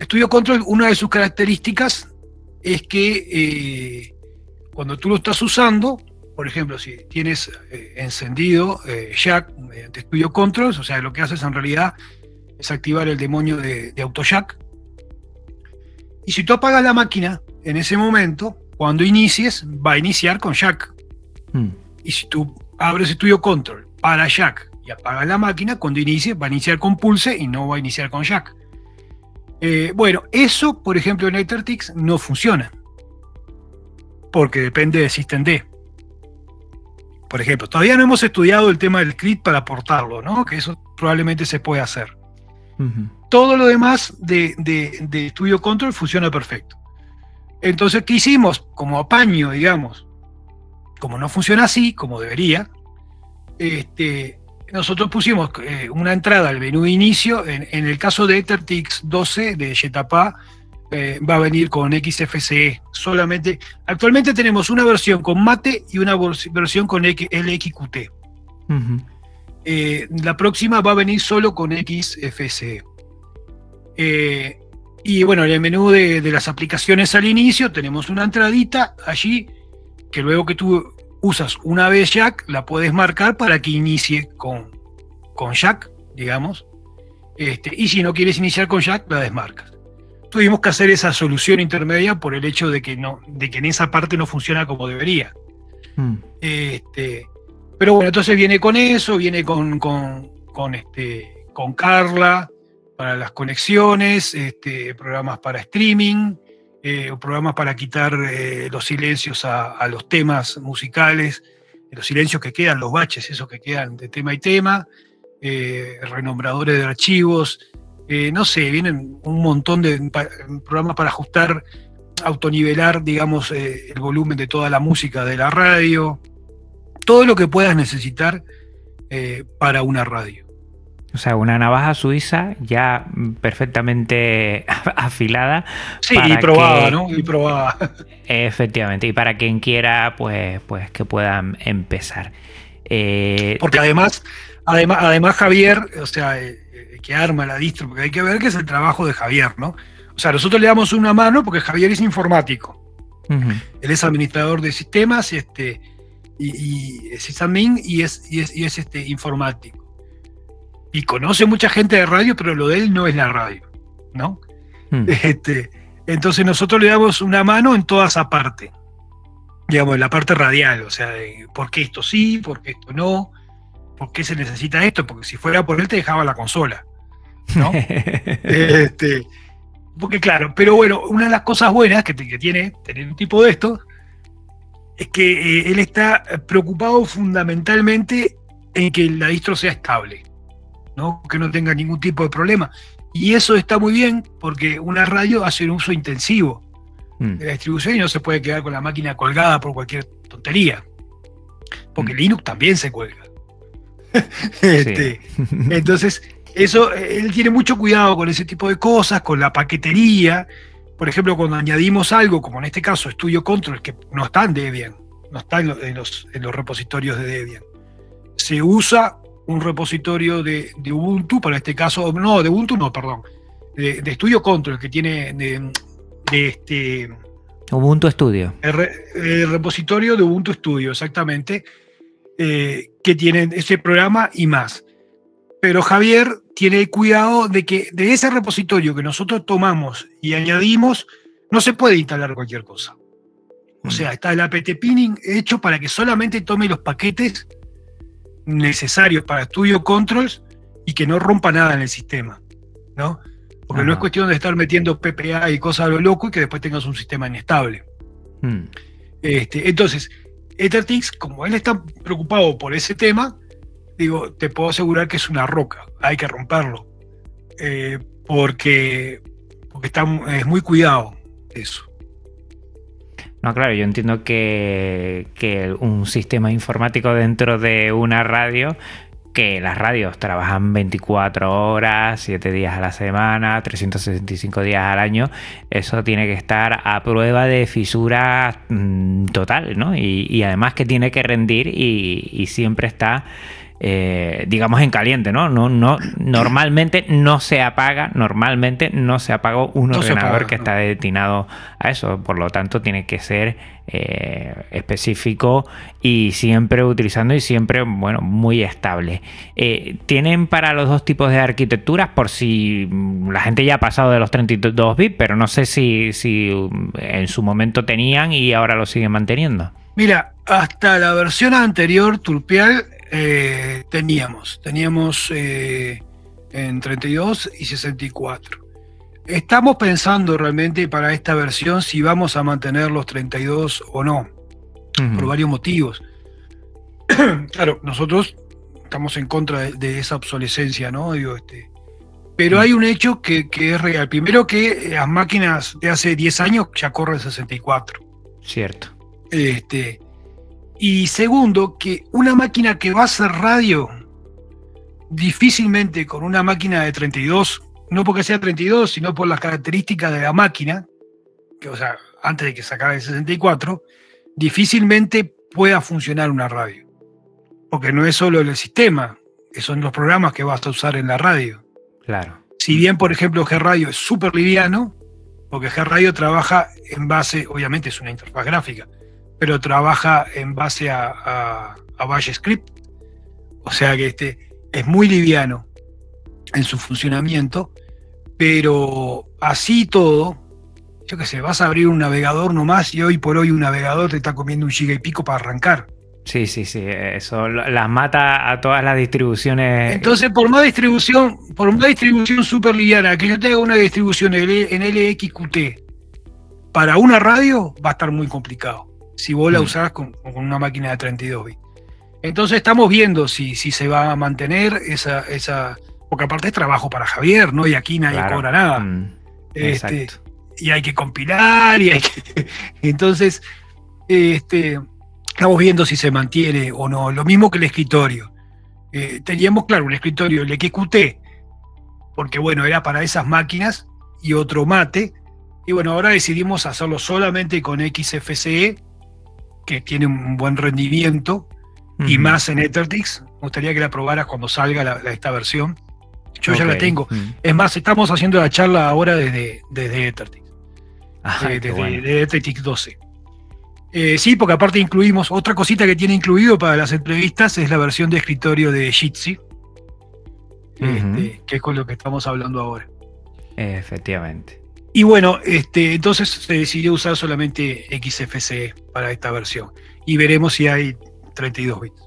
Studio Controls, una de sus características es que eh, cuando tú lo estás usando, por ejemplo, si tienes eh, encendido Jack mediante Studio Controls, o sea, lo que haces en realidad es activar el demonio de, de AutoJack, y si tú apagas la máquina en ese momento, cuando inicies, va a iniciar con Jack. Hmm. Y si tú abres Studio Control para Jack y apagas la máquina, cuando inicie, va a iniciar con Pulse y no va a iniciar con Jack. Eh, bueno, eso, por ejemplo, en Ethertix no funciona. Porque depende del System D. Por ejemplo, todavía no hemos estudiado el tema del script para aportarlo, ¿no? Que eso probablemente se puede hacer. Todo lo demás de, de, Studio Control funciona perfecto. Entonces, ¿qué hicimos? Como apaño, digamos, como no funciona así, como debería, este, nosotros pusimos eh, una entrada al menú de inicio. En, el caso de EtherTix 12 de Jetapa, eh, va a venir con XFCE solamente. Actualmente tenemos una versión con Mate y una versión con LXQT. Eh, la próxima va a venir solo con XFCE. Eh, y bueno, en el menú de, las aplicaciones al inicio tenemos una entradita allí que luego que tú usas una vez Jack, la puedes marcar para que inicie con, con Jack, digamos. Este, y si no quieres iniciar con Jack, la desmarcas. Tuvimos que hacer esa solución intermedia por el hecho de que, no, de que en esa parte no funciona como debería. Hmm. Este, pero bueno, entonces viene con eso, viene con, con, este, con Carla para las conexiones, este, programas para streaming, eh, programas para quitar eh, los silencios a, los temas musicales, los silencios que quedan, los baches, esos que quedan de tema y tema, eh, renombradores de archivos, no sé, vienen un montón de programas para ajustar, autonivelar, digamos, el volumen de toda la música de la radio todo lo que puedas necesitar para una radio. O sea, una navaja suiza ya perfectamente afilada. Sí, y probada, ¿no? Y probada. Efectivamente, y para quien quiera, pues, pues que puedan empezar. Eh, porque además, además, además Javier, o sea, eh, que arma la distro, porque hay que ver que es el trabajo de Javier, ¿no? O sea, nosotros le damos una mano porque Javier es informático. Él es administrador de sistemas, este, y, es y es, y es, y es este, informático. Y conoce mucha gente de radio, pero lo de él no es la radio, ¿no? Hmm. Este, entonces nosotros le damos una mano en toda esa parte, digamos, en la parte radial, o sea, por qué esto sí, por qué esto no, por qué se necesita esto, porque si fuera por él te dejaba la consola, ¿no? este, porque claro, pero bueno, una de las cosas buenas que, tiene tener un tipo de esto es que eh, él está preocupado fundamentalmente en que la distro sea estable, ¿no? que no tenga ningún tipo de problema. Y eso está muy bien porque una radio hace un uso intensivo mm. de la distribución y no se puede quedar con la máquina colgada por cualquier tontería. Porque mm. Linux también se cuelga. Este, entonces, eso, él tiene mucho cuidado con ese tipo de cosas, con la paquetería. Por ejemplo, cuando añadimos algo, como en este caso Studio Control, que no está en Debian, no está en los, en los repositorios de Debian, se usa un repositorio de, Ubuntu, para este caso, no, de Ubuntu no, perdón, de, Studio Control, que tiene de, este... Ubuntu Studio. El, repositorio de Ubuntu Studio, exactamente, eh, que tiene ese programa y más. Pero Javier tiene cuidado de que de ese repositorio que nosotros tomamos y añadimos, no se puede instalar cualquier cosa. O mm. sea, está el apt pinning hecho para que solamente tome los paquetes necesarios para Studio Controls y que no rompa nada en el sistema, ¿no? Porque no es cuestión de estar metiendo PPA y cosas a lo loco y que después tengas un sistema inestable. Hmm. Este, entonces, EtherTix, como él está preocupado por ese tema, digo, te puedo asegurar que es una roca, hay que romperlo, eh, porque, porque está, es muy cuidado eso. No, claro, yo entiendo que, un sistema informático dentro de una radio que las radios trabajan 24 horas, 7 días a la semana, 365 días al año, eso tiene que estar a prueba de fisura mm, total, ¿no? Y, además que tiene que rendir y siempre está eh, digamos, en caliente, ¿no? No, no, normalmente no se apaga, normalmente no se apaga un ordenador que está destinado a eso, por lo tanto tiene que ser eh, específico y siempre utilizando y siempre, bueno, muy estable. Eh, tienen para los dos tipos de arquitecturas, por si la gente ya ha pasado de los 32 bits, pero no sé si, si en su momento tenían y ahora lo siguen manteniendo. Mira, hasta la versión anterior, Turpial, eh, teníamos. Teníamos eh, en 32 y 64. Estamos pensando realmente para esta versión si vamos a mantener los 32 o no, por varios motivos. claro, nosotros estamos en contra de, esa obsolescencia, ¿no? Digo, este, pero hay un hecho que, que, es real. Primero que las máquinas de hace 10 años ya corren 64. Cierto. Este, y segundo, que una máquina que va a hacer radio, difícilmente con una máquina de 32, no porque sea 32, sino por las características de la máquina, que o sea, antes de que sacara el 64, difícilmente pueda funcionar una radio. Porque no es solo el sistema, son los programas que vas a usar en la radio. Claro. Si bien, por ejemplo, G-Radio es súper liviano, porque G-Radio trabaja en base, obviamente es una interfaz gráfica, pero trabaja en base a, a, Bash Script. O sea que este, es muy liviano en su funcionamiento, pero así todo, yo qué sé, vas a abrir un navegador nomás y hoy por hoy un navegador te está comiendo un giga y pico para arrancar. Sí, sí, sí, eso las mata a todas las distribuciones. Entonces, por más distribución, por más distribución súper liviana, que yo tenga una distribución en LXQT para una radio, va a estar muy complicado si vos la mm. usás con, una máquina de 32 bits. Entonces estamos viendo si, si se va a mantener esa, esa, porque aparte es trabajo para Javier, ¿no? Y aquí nadie cobra nada. Mm, este, y hay que compilar, y hay que. Entonces, este, estamos viendo si se mantiene o no. Lo mismo que el escritorio. Eh, teníamos, claro, un escritorio, el XQT, porque bueno, era para esas máquinas, y otro mate. Y bueno, ahora decidimos hacerlo solamente con XFCE que tiene un buen rendimiento y más en EtherTix. Me gustaría que la probaras cuando salga esta versión. Yo ya la tengo. Es más, estamos haciendo la charla ahora desde, desde EtherTix. Ah, desde, EtherTix 12. Eh, sí, porque aparte incluimos otra cosita que tiene incluido para las entrevistas es la versión de escritorio de Jitsi, este, que es con lo que estamos hablando ahora. Efectivamente. Y bueno, este, entonces se decidió usar solamente XFCE para esta versión. Y veremos si hay 32 bits.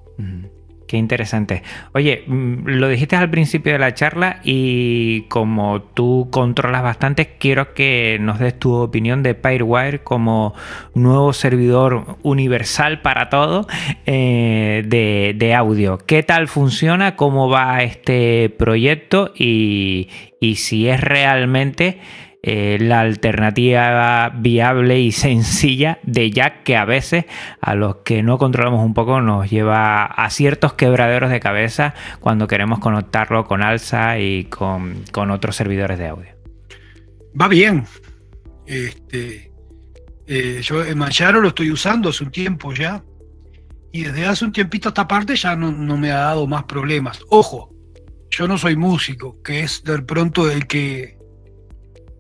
Qué interesante. Oye, mm, lo dijiste al principio de la charla y como tú controlas bastante, quiero que nos des tu opinión de Pyrewire como nuevo servidor universal para todo eh, de, de, audio. ¿Qué tal funciona? ¿Cómo va este proyecto? Y, y si es realmente eh, la alternativa viable y sencilla de Jack que a veces a los que no controlamos un poco nos lleva a ciertos quebraderos de cabeza cuando queremos conectarlo con Alza y con, otros servidores de audio. Va bien. Este, eh, yo en Manjaro lo estoy usando hace un tiempo ya. Y desde hace un tiempito a esta parte ya no, no me ha dado más problemas. Ojo, yo no soy músico, que es de pronto el que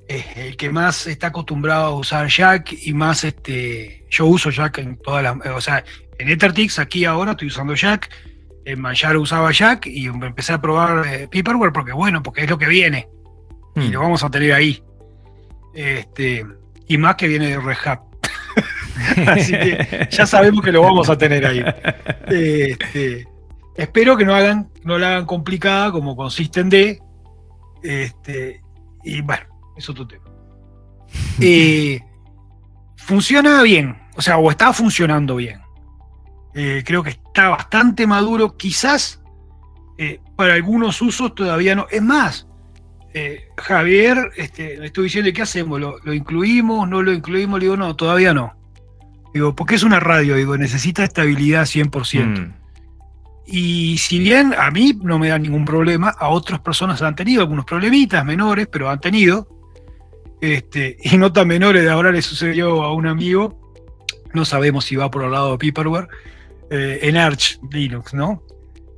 el que más está acostumbrado a usar Jack y más este. Yo uso Jack en todas las. O sea, en Ethertix aquí ahora estoy usando Jack. En Manjaro usaba Jack y empecé a probar eh, Paperware porque bueno, porque es lo que viene. Y hmm. lo vamos a tener ahí. Este, y más que viene de Red Así que ya sabemos que lo vamos a tener ahí. Este, espero que no hagan, no la hagan complicada como consiste en D. Este, y bueno, es otro tema. Eh, funciona bien, o sea, o está funcionando bien. Eh, creo que está bastante maduro, quizás eh, para algunos usos todavía no. Es más, Javier, este, me estoy diciendo, ¿qué hacemos? ¿Lo, incluimos? ¿No lo incluimos? Le digo, no, todavía no. Digo, porque es una radio, digo, necesita estabilidad 100%. Mm. Y si bien a mí no me da ningún problema, a otras personas han tenido algunos problemitas menores, pero han tenido. Este, y nota menores de ahora le sucedió a un amigo, no sabemos si va por el lado de Piperware, eh, en Arch Linux, ¿no?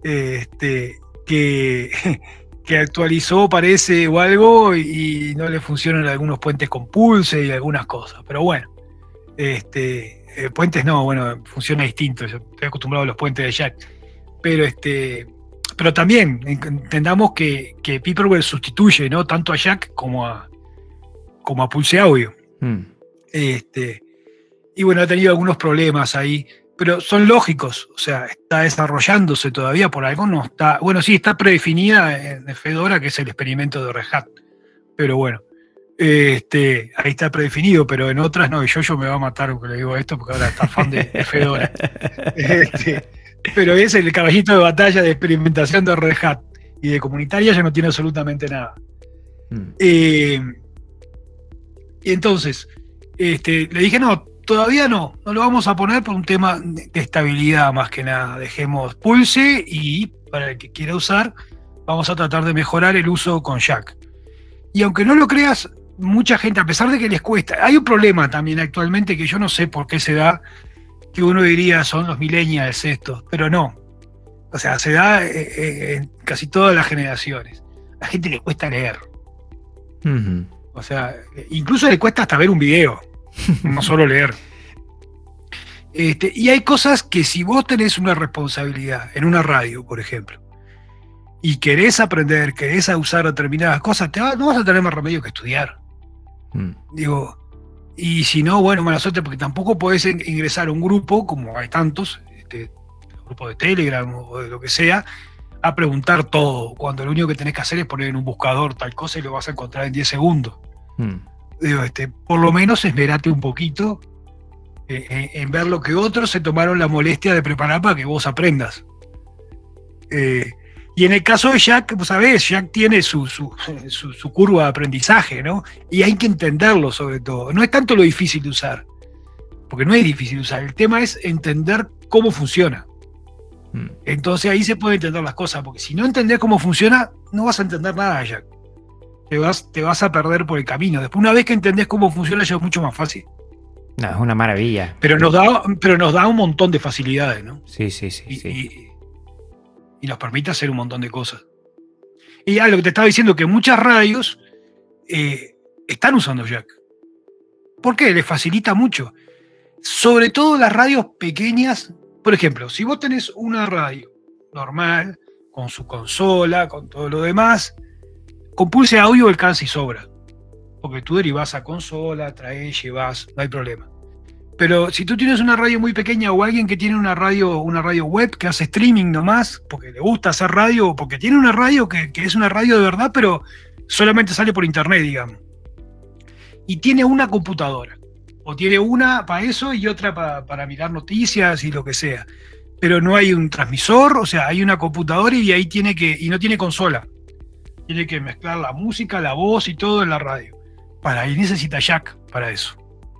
Este, que, que actualizó, parece, o algo, y, no le funcionan algunos puentes con pulse y algunas cosas. Pero bueno, este, eh, puentes no, bueno, funciona distinto. Yo estoy acostumbrado a los puentes de Jack. Pero este. Pero también entendamos que, que Piperware sustituye ¿no? tanto a Jack como a, como a Pulse Audio. Hmm. Este, y bueno, ha tenido algunos problemas ahí, pero son lógicos, o sea, está desarrollándose todavía por algo, no está, bueno, sí, está predefinida en Fedora, que es el experimento de Red Hat, pero bueno, este, ahí está predefinido, pero en otras no, y yo, yo me va a matar porque le digo esto, porque ahora está fan de, Fedora. Este, pero es el caballito de batalla de experimentación de Red Hat y de comunitaria ya no tiene absolutamente nada. Hmm. Eh, y entonces, este, le dije, no, todavía no, no lo vamos a poner por un tema de estabilidad más que nada. Dejemos pulse y para el que quiera usar, vamos a tratar de mejorar el uso con Jack. Y aunque no lo creas, mucha gente, a pesar de que les cuesta, hay un problema también actualmente que yo no sé por qué se da, que uno diría son los millennials estos, pero no. O sea, se da eh, eh, en casi todas las generaciones. A la gente le cuesta leer. O sea, incluso le cuesta hasta ver un video, no solo leer. Este, y hay cosas que si vos tenés una responsabilidad en una radio, por ejemplo, y querés aprender, querés usar determinadas cosas, te no vas a tener más remedio que estudiar. Mm. Digo, y si no, bueno, mala suerte, porque tampoco podés ingresar a un grupo, como hay tantos, este, grupo de Telegram o de lo que sea, a preguntar todo, cuando lo único que tenés que hacer es poner en un buscador tal cosa y lo vas a encontrar en 10 segundos. Hmm. Digo, este, por lo menos esmerate un poquito eh, eh, en ver lo que otros se tomaron la molestia de preparar para que vos aprendas. Eh, y en el caso de Jack, vos sabés, Jack tiene su, su, curva de aprendizaje, ¿no? Y hay que entenderlo sobre todo. No es tanto lo difícil de usar, porque no es difícil de usar. El tema es entender cómo funciona. Hmm. Entonces ahí se puede entender las cosas, porque si no entendés cómo funciona, no vas a entender nada, Jack te vas, te vas a perder por el camino. Después, una vez que entendés cómo funciona, ya es mucho más fácil. No, es una maravilla. Pero nos da, pero nos da un montón de facilidades, ¿no? Sí, sí, sí. Y, y, nos permite hacer un montón de cosas. Y ya lo que te estaba diciendo, que muchas radios eh, están usando Jack. ¿Por qué? Les facilita mucho. Sobre todo las radios pequeñas. Por ejemplo, si vos tenés una radio normal, con su consola, con todo lo demás, con Pulse Audio alcanza y sobra. porque tú derivas a consola, traes, llevas, no hay problema. Pero si tú tienes una radio muy pequeña o alguien que tiene una radio, una radio web que hace streaming nomás, porque le gusta hacer radio, porque tiene una radio que, es una radio de verdad, pero solamente sale por internet, digamos. Y tiene una computadora. O tiene una para eso y otra para mirar noticias y lo que sea. Pero no hay un transmisor, o sea, hay una computadora y ahí tiene que. y no tiene consola. Tiene que mezclar la música, la voz y todo en la radio. Para ahí necesita jack para eso.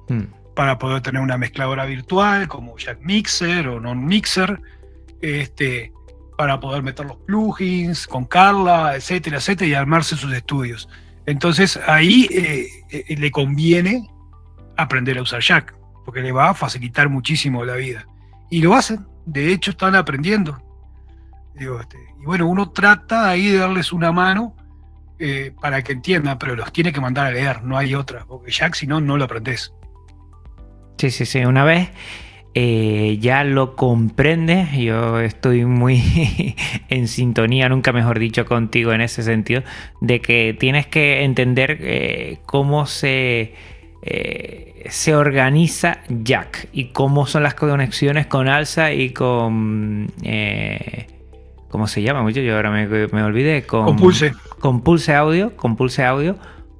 Hmm para poder tener una mezcladora virtual como Jack Mixer o Non-Mixer, este, para poder meter los plugins con Carla, etcétera, etcétera, y armarse sus estudios. Entonces ahí eh, eh, le conviene aprender a usar Jack, porque le va a facilitar muchísimo la vida. Y lo hacen, de hecho están aprendiendo. Este, y bueno, uno trata ahí de darles una mano eh, para que entiendan, pero los tiene que mandar a leer, no hay otra, porque Jack si no, no lo aprendes. Sí, sí, sí. Una vez eh, ya lo comprendes, yo estoy muy en sintonía, nunca mejor dicho, contigo en ese sentido, de que tienes que entender eh, cómo se, eh, se organiza Jack y cómo son las conexiones con Alza y con... ¿Cómo se llama? Mucho yo ahora me, me olvidé. Con, con Pulse. Con Pulse Audio. Con Pulse Audio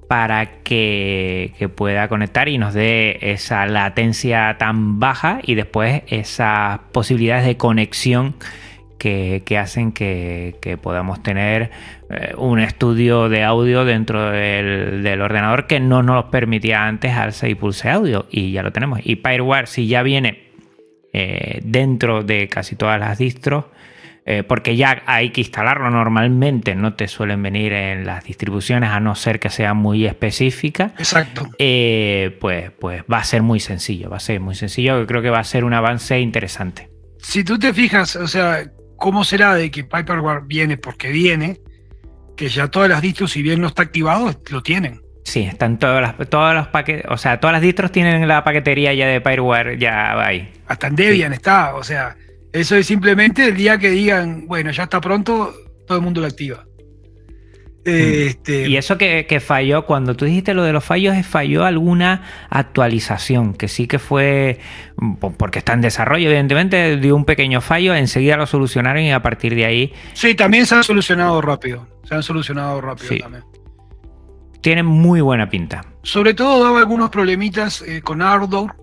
para que, pueda conectar y nos dé esa latencia tan baja y después esas posibilidades de conexión que, hacen que, podamos tener eh, un estudio de audio dentro del, ordenador que no nos permitía antes Alza y Pulse Audio y ya lo tenemos. Y Fireware si ya viene eh, dentro de casi todas las distros, eh, porque ya hay que instalarlo normalmente, no te suelen venir en las distribuciones a no ser que sea muy específica. Exacto. Eh, pues, pues va a ser muy sencillo, va a ser muy sencillo, creo que va a ser un avance interesante. Si tú te fijas, o sea, ¿cómo será de que Piperware viene porque viene? Que ya todas las distros, si bien no está activado, lo tienen. Sí, están todas las, todos los paquetes, o sea, todas las distros tienen la paquetería ya de Pipeware ya ahí. Hasta en Debian está, o sea, eso es simplemente el día que digan, bueno, ya está pronto, todo el mundo lo activa. Mm. Este... Y eso que, falló, cuando tú dijiste lo de los fallos, falló alguna actualización, que sí que fue, porque está en desarrollo, evidentemente, dio un pequeño fallo, enseguida lo solucionaron y a partir de ahí... Sí, también se han solucionado rápido, se han solucionado rápido también. Tiene muy buena pinta. Sobre todo daba algunos problemitas eh, con Ardor,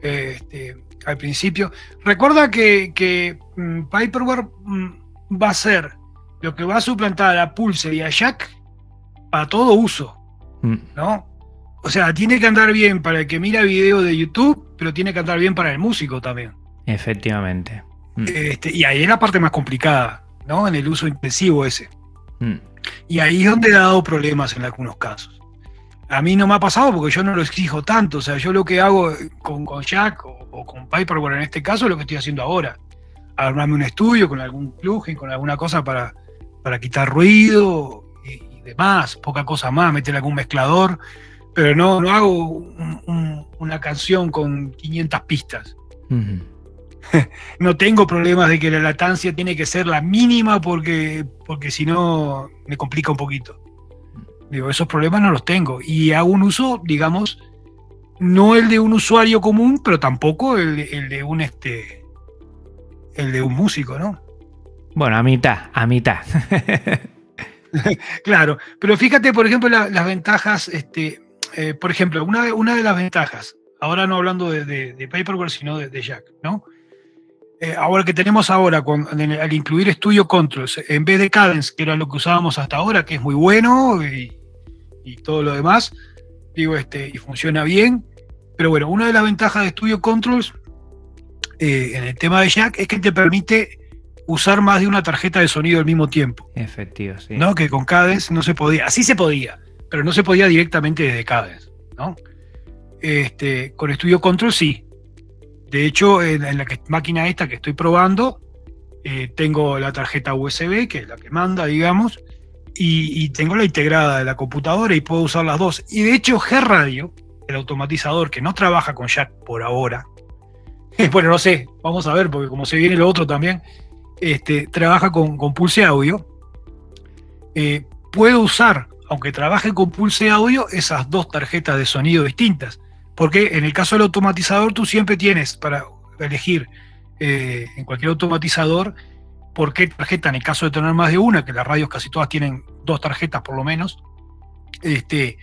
este, al principio. Recuerda que, que mm, Piperware mm, va a ser lo que va a suplantar a Pulse y a Jack para todo uso, mm. ¿no? O sea, tiene que andar bien para el que mira video de YouTube, pero tiene que andar bien para el músico también. Efectivamente. Este, y ahí es la parte más complicada, ¿no? En el uso intensivo ese. Y ahí es donde ha dado problemas en algunos casos. A mí no me ha pasado porque yo no lo exijo tanto. O sea, yo lo que hago con, con Jack o con Piperware en este caso, lo que estoy haciendo ahora. Armarme un estudio con algún plugin, con alguna cosa para, para quitar ruido y, demás, poca cosa más, meter algún mezclador, pero no, no hago una canción con 500 pistas. no tengo problemas de que la latancia tiene que ser la mínima porque, porque si no me complica un poquito. Digo, esos problemas no los tengo. Y hago un uso, digamos, no el de un usuario común, pero tampoco el, de un este el de un músico, ¿no? Bueno, a mitad, a mitad. claro, pero fíjate, por ejemplo, las ventajas, este, eh, por ejemplo, una de, una de las ventajas, ahora no hablando de, de, Paperware, sino de, Jack, ¿no? Eh, ahora que tenemos ahora, al incluir Studio Controls, en vez de Cadence, que era lo que usábamos hasta ahora, que es muy bueno y, y todo lo demás, digo, este, y funciona bien. Pero bueno, una de las ventajas de Studio Controls eh, en el tema de Jack es que te permite usar más de una tarjeta de sonido al mismo tiempo. Efectivo, sí. ¿no? Que con Cadence no se podía. Así se podía, pero no se podía directamente desde Cadence. ¿no? Este, con Studio Controls sí. De hecho, en, la máquina esta que estoy probando, eh, tengo la tarjeta USB, que es la que manda, digamos, y, tengo la integrada de la computadora y puedo usar las dos. Y de hecho, G-Radio, el automatizador que no trabaja con Jack por ahora, bueno, no sé, vamos a ver, porque como se viene lo otro también, este, trabaja con, Pulse Audio, eh, puedo usar aunque trabaje con pulse audio, esas dos tarjetas de sonido distintas. Porque en el caso del automatizador tú siempre tienes para elegir eh, en cualquier automatizador por qué tarjeta, en el caso de tener más de una, que las radios casi todas tienen dos tarjetas por lo menos, este,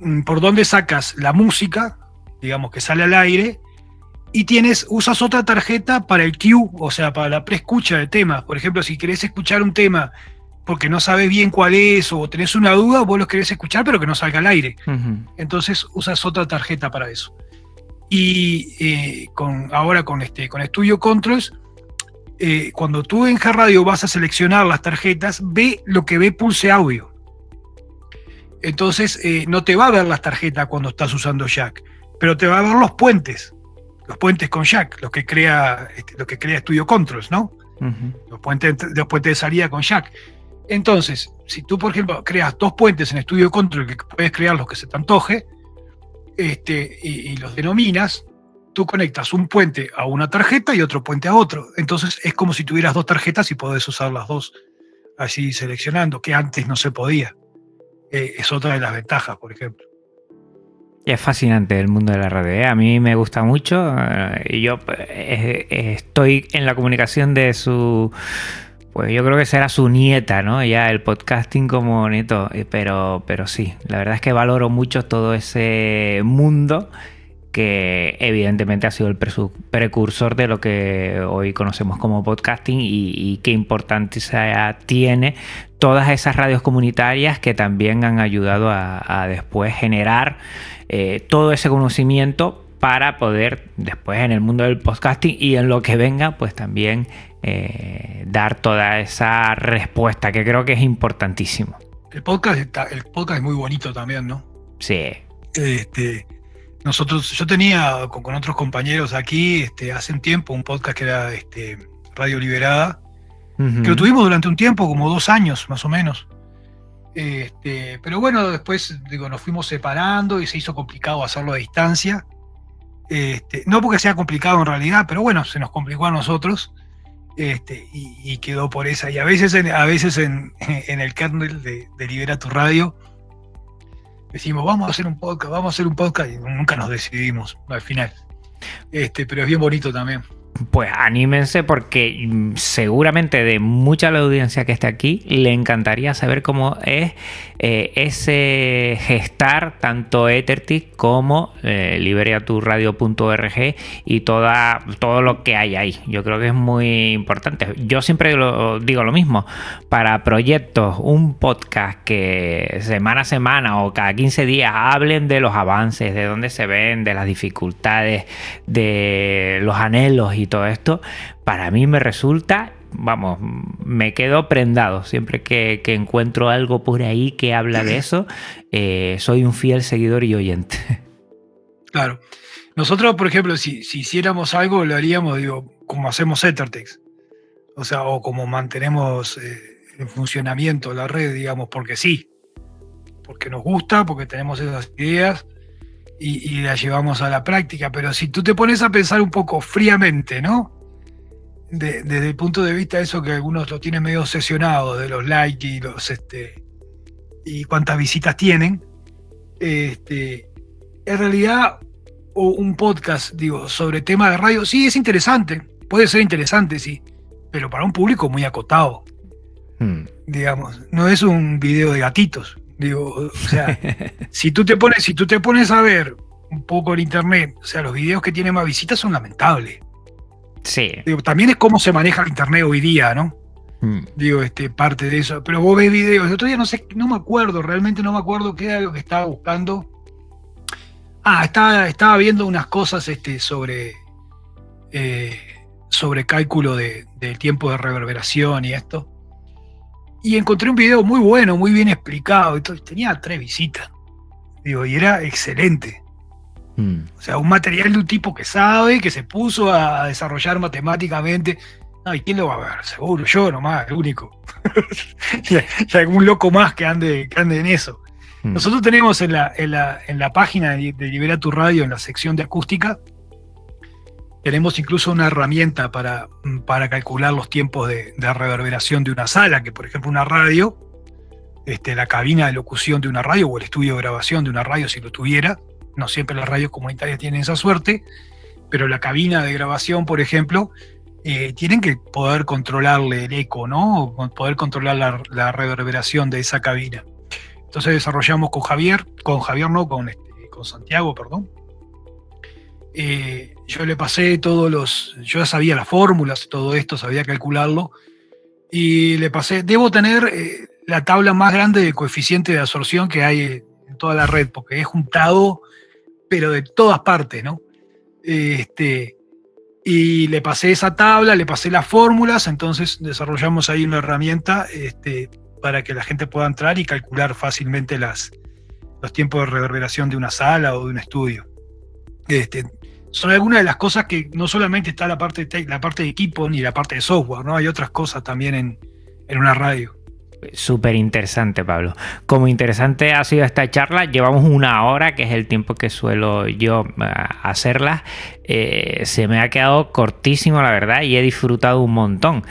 mm, por dónde sacas la música, digamos que sale al aire, y tienes, usas otra tarjeta para el cue, o sea, para la preescucha de temas. Por ejemplo, si querés escuchar un tema porque no sabes bien cuál es o tenés una duda, vos lo querés escuchar, pero que no salga al aire. Entonces usas otra tarjeta para eso. Y eh, con, ahora con, este, con Studio Controls, eh, cuando tú en G-Radio vas a seleccionar las tarjetas, ve lo que ve Pulse Audio. Entonces eh, no te va a ver las tarjetas cuando estás usando Jack, pero te va a ver los puentes, los puentes con Jack, los que crea, este, lo que crea Studio Controls, ¿no? los, puentes, los puentes de salida con Jack. Entonces, si tú, por ejemplo, creas dos puentes en Studio Control, que puedes crear los que se te antoje, este, y, los denominas, tú conectas un puente a una tarjeta y otro puente a otro. Entonces es como si tuvieras dos tarjetas y podés usar las dos así seleccionando, que antes no se podía. Eh, es otra de las ventajas, por ejemplo. Es fascinante el mundo de la radio. ¿eh? A mí me gusta mucho. Eh, y yo estoy en la comunicación de su pues yo creo que será su nieta, ¿no? Ya el podcasting como nieto, eh, pero, pero sí, la verdad es que valoro mucho todo ese mundo que evidentemente ha sido el precursor de lo que hoy conocemos como podcasting y, qué importancia tiene todas esas radios comunitarias que también han ayudado a, después generar eh, todo ese conocimiento para poder después en el mundo del podcasting y en lo que venga pues también eh, dar toda esa respuesta que creo que es importantísimo. El podcast, el podcast es muy bonito también, ¿no? Sí. Este, nosotros, yo tenía con, otros compañeros aquí este, hace un tiempo un podcast que era este, Radio Liberada, que lo tuvimos durante un tiempo, como dos años más o menos. Este, pero bueno, después digo, nos fuimos separando y se hizo complicado hacerlo a distancia. Este, no porque sea complicado en realidad, pero bueno, se nos complicó a nosotros. Este, y, quedó por esa. Y a veces en, a veces en, el kernel de, Libera tu Radio decimos, vamos a hacer un podcast, vamos a hacer un podcast, y nunca nos decidimos al final. Este, pero es bien bonito también pues anímense porque mm, seguramente de mucha la audiencia que está aquí le encantaría saber cómo es eh, ese gestar tanto Ethertic como eh, y toda, todo lo que hay ahí. Yo creo que es muy importante. Yo siempre digo lo mismo. Para proyectos, un podcast que semana a semana o cada 15 días hablen de los avances, de dónde se ven, de las dificultades, de los anhelos y todo esto, para mí me resulta, vamos, me quedo prendado. Siempre que, encuentro algo por ahí que habla de eso, eh, soy un fiel seguidor y oyente. Claro. Nosotros, por ejemplo, si, hiciéramos algo, lo haríamos, digo, como hacemos Ethertex. O sea, o como mantenemos eh, en funcionamiento la red, digamos, porque sí. Porque nos gusta, porque tenemos esas ideas y, la llevamos a la práctica. Pero si tú te pones a pensar un poco fríamente, ¿no? Desde el punto de vista de eso que algunos lo tienen medio obsesionado, de los likes y los este y cuántas visitas tienen, este, en realidad un podcast, digo, sobre tema de radio, sí es interesante, puede ser interesante, sí, pero para un público muy acotado. Hmm. Digamos, no es un video de gatitos. Digo, o sea, si tú te pones, si tú te pones a ver un poco en internet, o sea, los videos que tienen más visitas son lamentables. Sí. Digo, también es cómo se maneja el internet hoy día, ¿no? Mm. Digo, este, parte de eso. Pero vos ves videos, el otro día no sé, no me acuerdo, realmente no me acuerdo qué era lo que estaba buscando. Ah, estaba, estaba viendo unas cosas este, sobre, eh, sobre cálculo de, del tiempo de reverberación y esto y encontré un video muy bueno, muy bien explicado. tenía tres visitas. Digo, y era excelente. Hmm. O sea, un material de un tipo que sabe, que se puso a desarrollar matemáticamente. No, ¿y quién lo va a ver? Seguro, yo nomás, el único. y, algún loco más que ande, que ande en eso. Hmm. Nosotros tenemos en la, en la, en la página de Libera tu Radio, en la sección de acústica, tenemos incluso una herramienta para, para calcular los tiempos de, reverberación de una sala, que por ejemplo una radio este, la cabina de locución de una radio o el estudio de grabación de una radio si lo tuviera. No siempre las radios comunitarias tienen esa suerte, pero la cabina de grabación, por ejemplo, eh, tienen que poder controlarle el eco, ¿no? poder controlar la, reverberación de esa cabina. Entonces desarrollamos con Javier, con Javier no, con, este, con Santiago, perdón. Eh, yo le pasé todos los, yo ya sabía las fórmulas, todo esto, sabía calcularlo, y le pasé, debo tener eh, la tabla más grande de coeficiente de absorción que hay en toda la red, porque he juntado, pero de todas partes, ¿no? Este, y le pasé esa tabla, le pasé las fórmulas, entonces desarrollamos ahí una herramienta este, para que la gente pueda entrar y calcular fácilmente las, los tiempos de reverberación de una sala o de un estudio. Este, son algunas de las cosas que no solamente está la parte de, la parte de equipo ni la parte de software, ¿no? Hay otras cosas también en, en una radio. Súper interesante, Pablo. Como interesante ha sido esta charla, llevamos una hora, que es el tiempo que suelo yo eh, hacerla. Eh, se me ha quedado cortísimo, la verdad, y he disfrutado un montón.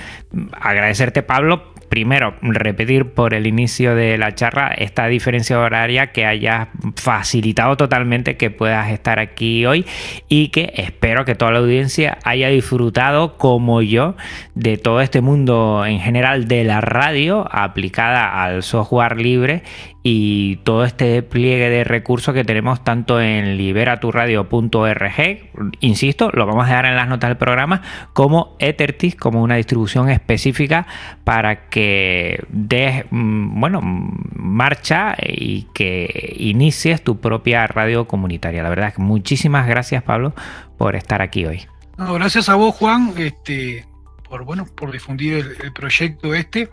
Agradecerte, Pablo, primero, repetir por el inicio de la charla esta diferencia horaria que haya facilitado totalmente que puedas estar aquí hoy y que espero que toda la audiencia haya disfrutado como yo de todo este mundo en general de la radio aplicada al software libre y todo este pliegue de recursos que tenemos tanto en liberaturradio.org, insisto, lo vamos a dejar en las notas del programa, como Ethertis, como una distribución específica para que des, mm, bueno, marcha y que inicies tu propia radio comunitaria. La verdad es que muchísimas gracias, Pablo, por estar aquí hoy. gracias a vos, Juan, este, por, bueno, por difundir el proyecto este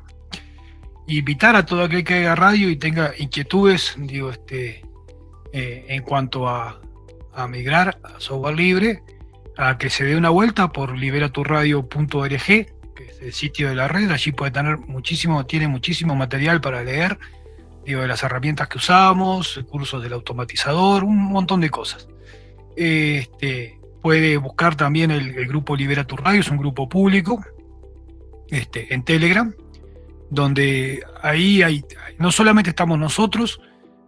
invitar a todo aquel que haga radio y tenga inquietudes, digo, este, eh, en cuanto a, migrar a software libre, a que se dé una vuelta por liberaturradio.org, que es el sitio de la red, allí puede tener muchísimo, tiene muchísimo material para leer, digo, de las herramientas que usamos, cursos del automatizador, un montón de cosas. Este, puede buscar también el, grupo Libera tu Radio, es un grupo público este, en Telegram, donde ahí hay, no solamente estamos nosotros,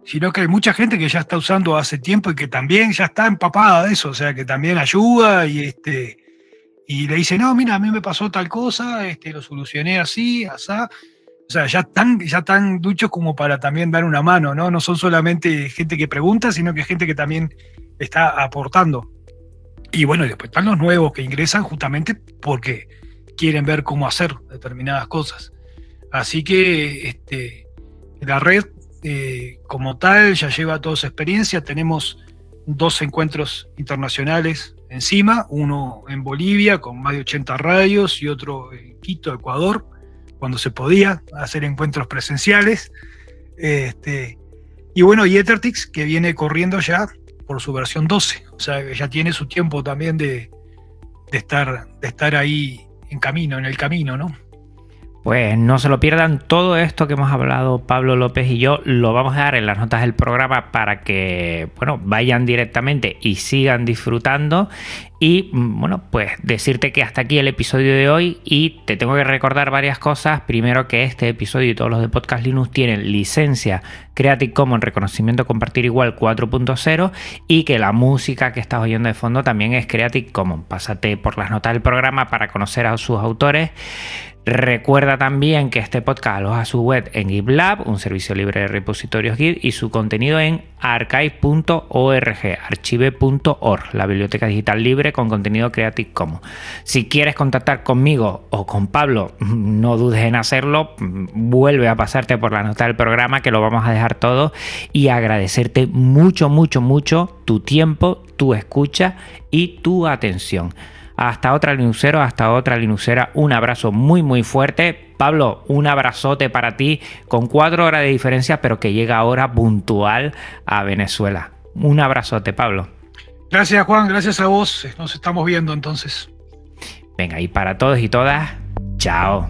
sino que hay mucha gente que ya está usando hace tiempo y que también ya está empapada de eso, o sea, que también ayuda y este y le dice, no, mira, a mí me pasó tal cosa, este, lo solucioné así, asá. O sea, ya ya están duchos como para también dar una mano, ¿no? No son solamente gente que pregunta, sino que gente que también está aportando. Y bueno, después están los nuevos que ingresan justamente porque quieren ver cómo hacer determinadas cosas. Así que este, la red eh, como tal ya lleva toda su experiencia. Tenemos dos encuentros internacionales encima, uno en Bolivia con más de 80 radios y otro en Quito, Ecuador, cuando se podía hacer encuentros presenciales. Este, y bueno, y Ethertix que viene corriendo ya por su versión 12, o sea ya tiene su tiempo también de, estar, de estar ahí en camino, en el camino, ¿no? Pues no se lo pierdan todo esto que hemos hablado Pablo López y yo, lo vamos a dar en las notas del programa para que, bueno, vayan directamente y sigan disfrutando. Y mm, bueno, pues decirte que hasta aquí el episodio de hoy y te tengo que recordar varias cosas. Primero que este episodio y todos los de Podcast Linux tienen licencia Creative Commons reconocimiento compartir igual 4.0 y que la música que estás oyendo de fondo también es Creative Commons. Pásate por las notas del programa para conocer a sus autores. Recuerda también que este podcast aloja su web en GitLab, un servicio libre de repositorios Git, y su contenido en archive.org, archive.org, la biblioteca digital libre con contenido Creative Commons. Si quieres contactar conmigo o con Pablo, no dudes en hacerlo, vuelve a pasarte por la nota del programa que lo vamos a dejar todo y agradecerte mucho, mucho, mucho tu tiempo, tu escucha y tu atención. Hasta otra Linuxero, hasta otra Linuxera. Un abrazo muy, muy fuerte. Pablo, un abrazote para ti con cuatro horas de diferencia, pero que llega ahora puntual a Venezuela. Un abrazote, Pablo. Gracias, Juan. Gracias a vos. Nos estamos viendo entonces. Venga, y para todos y todas, chao.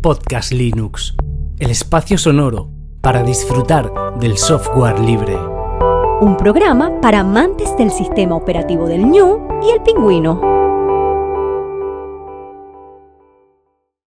Podcast Linux, el espacio sonoro para disfrutar del software libre un programa para amantes del sistema operativo del ñu y el pingüino.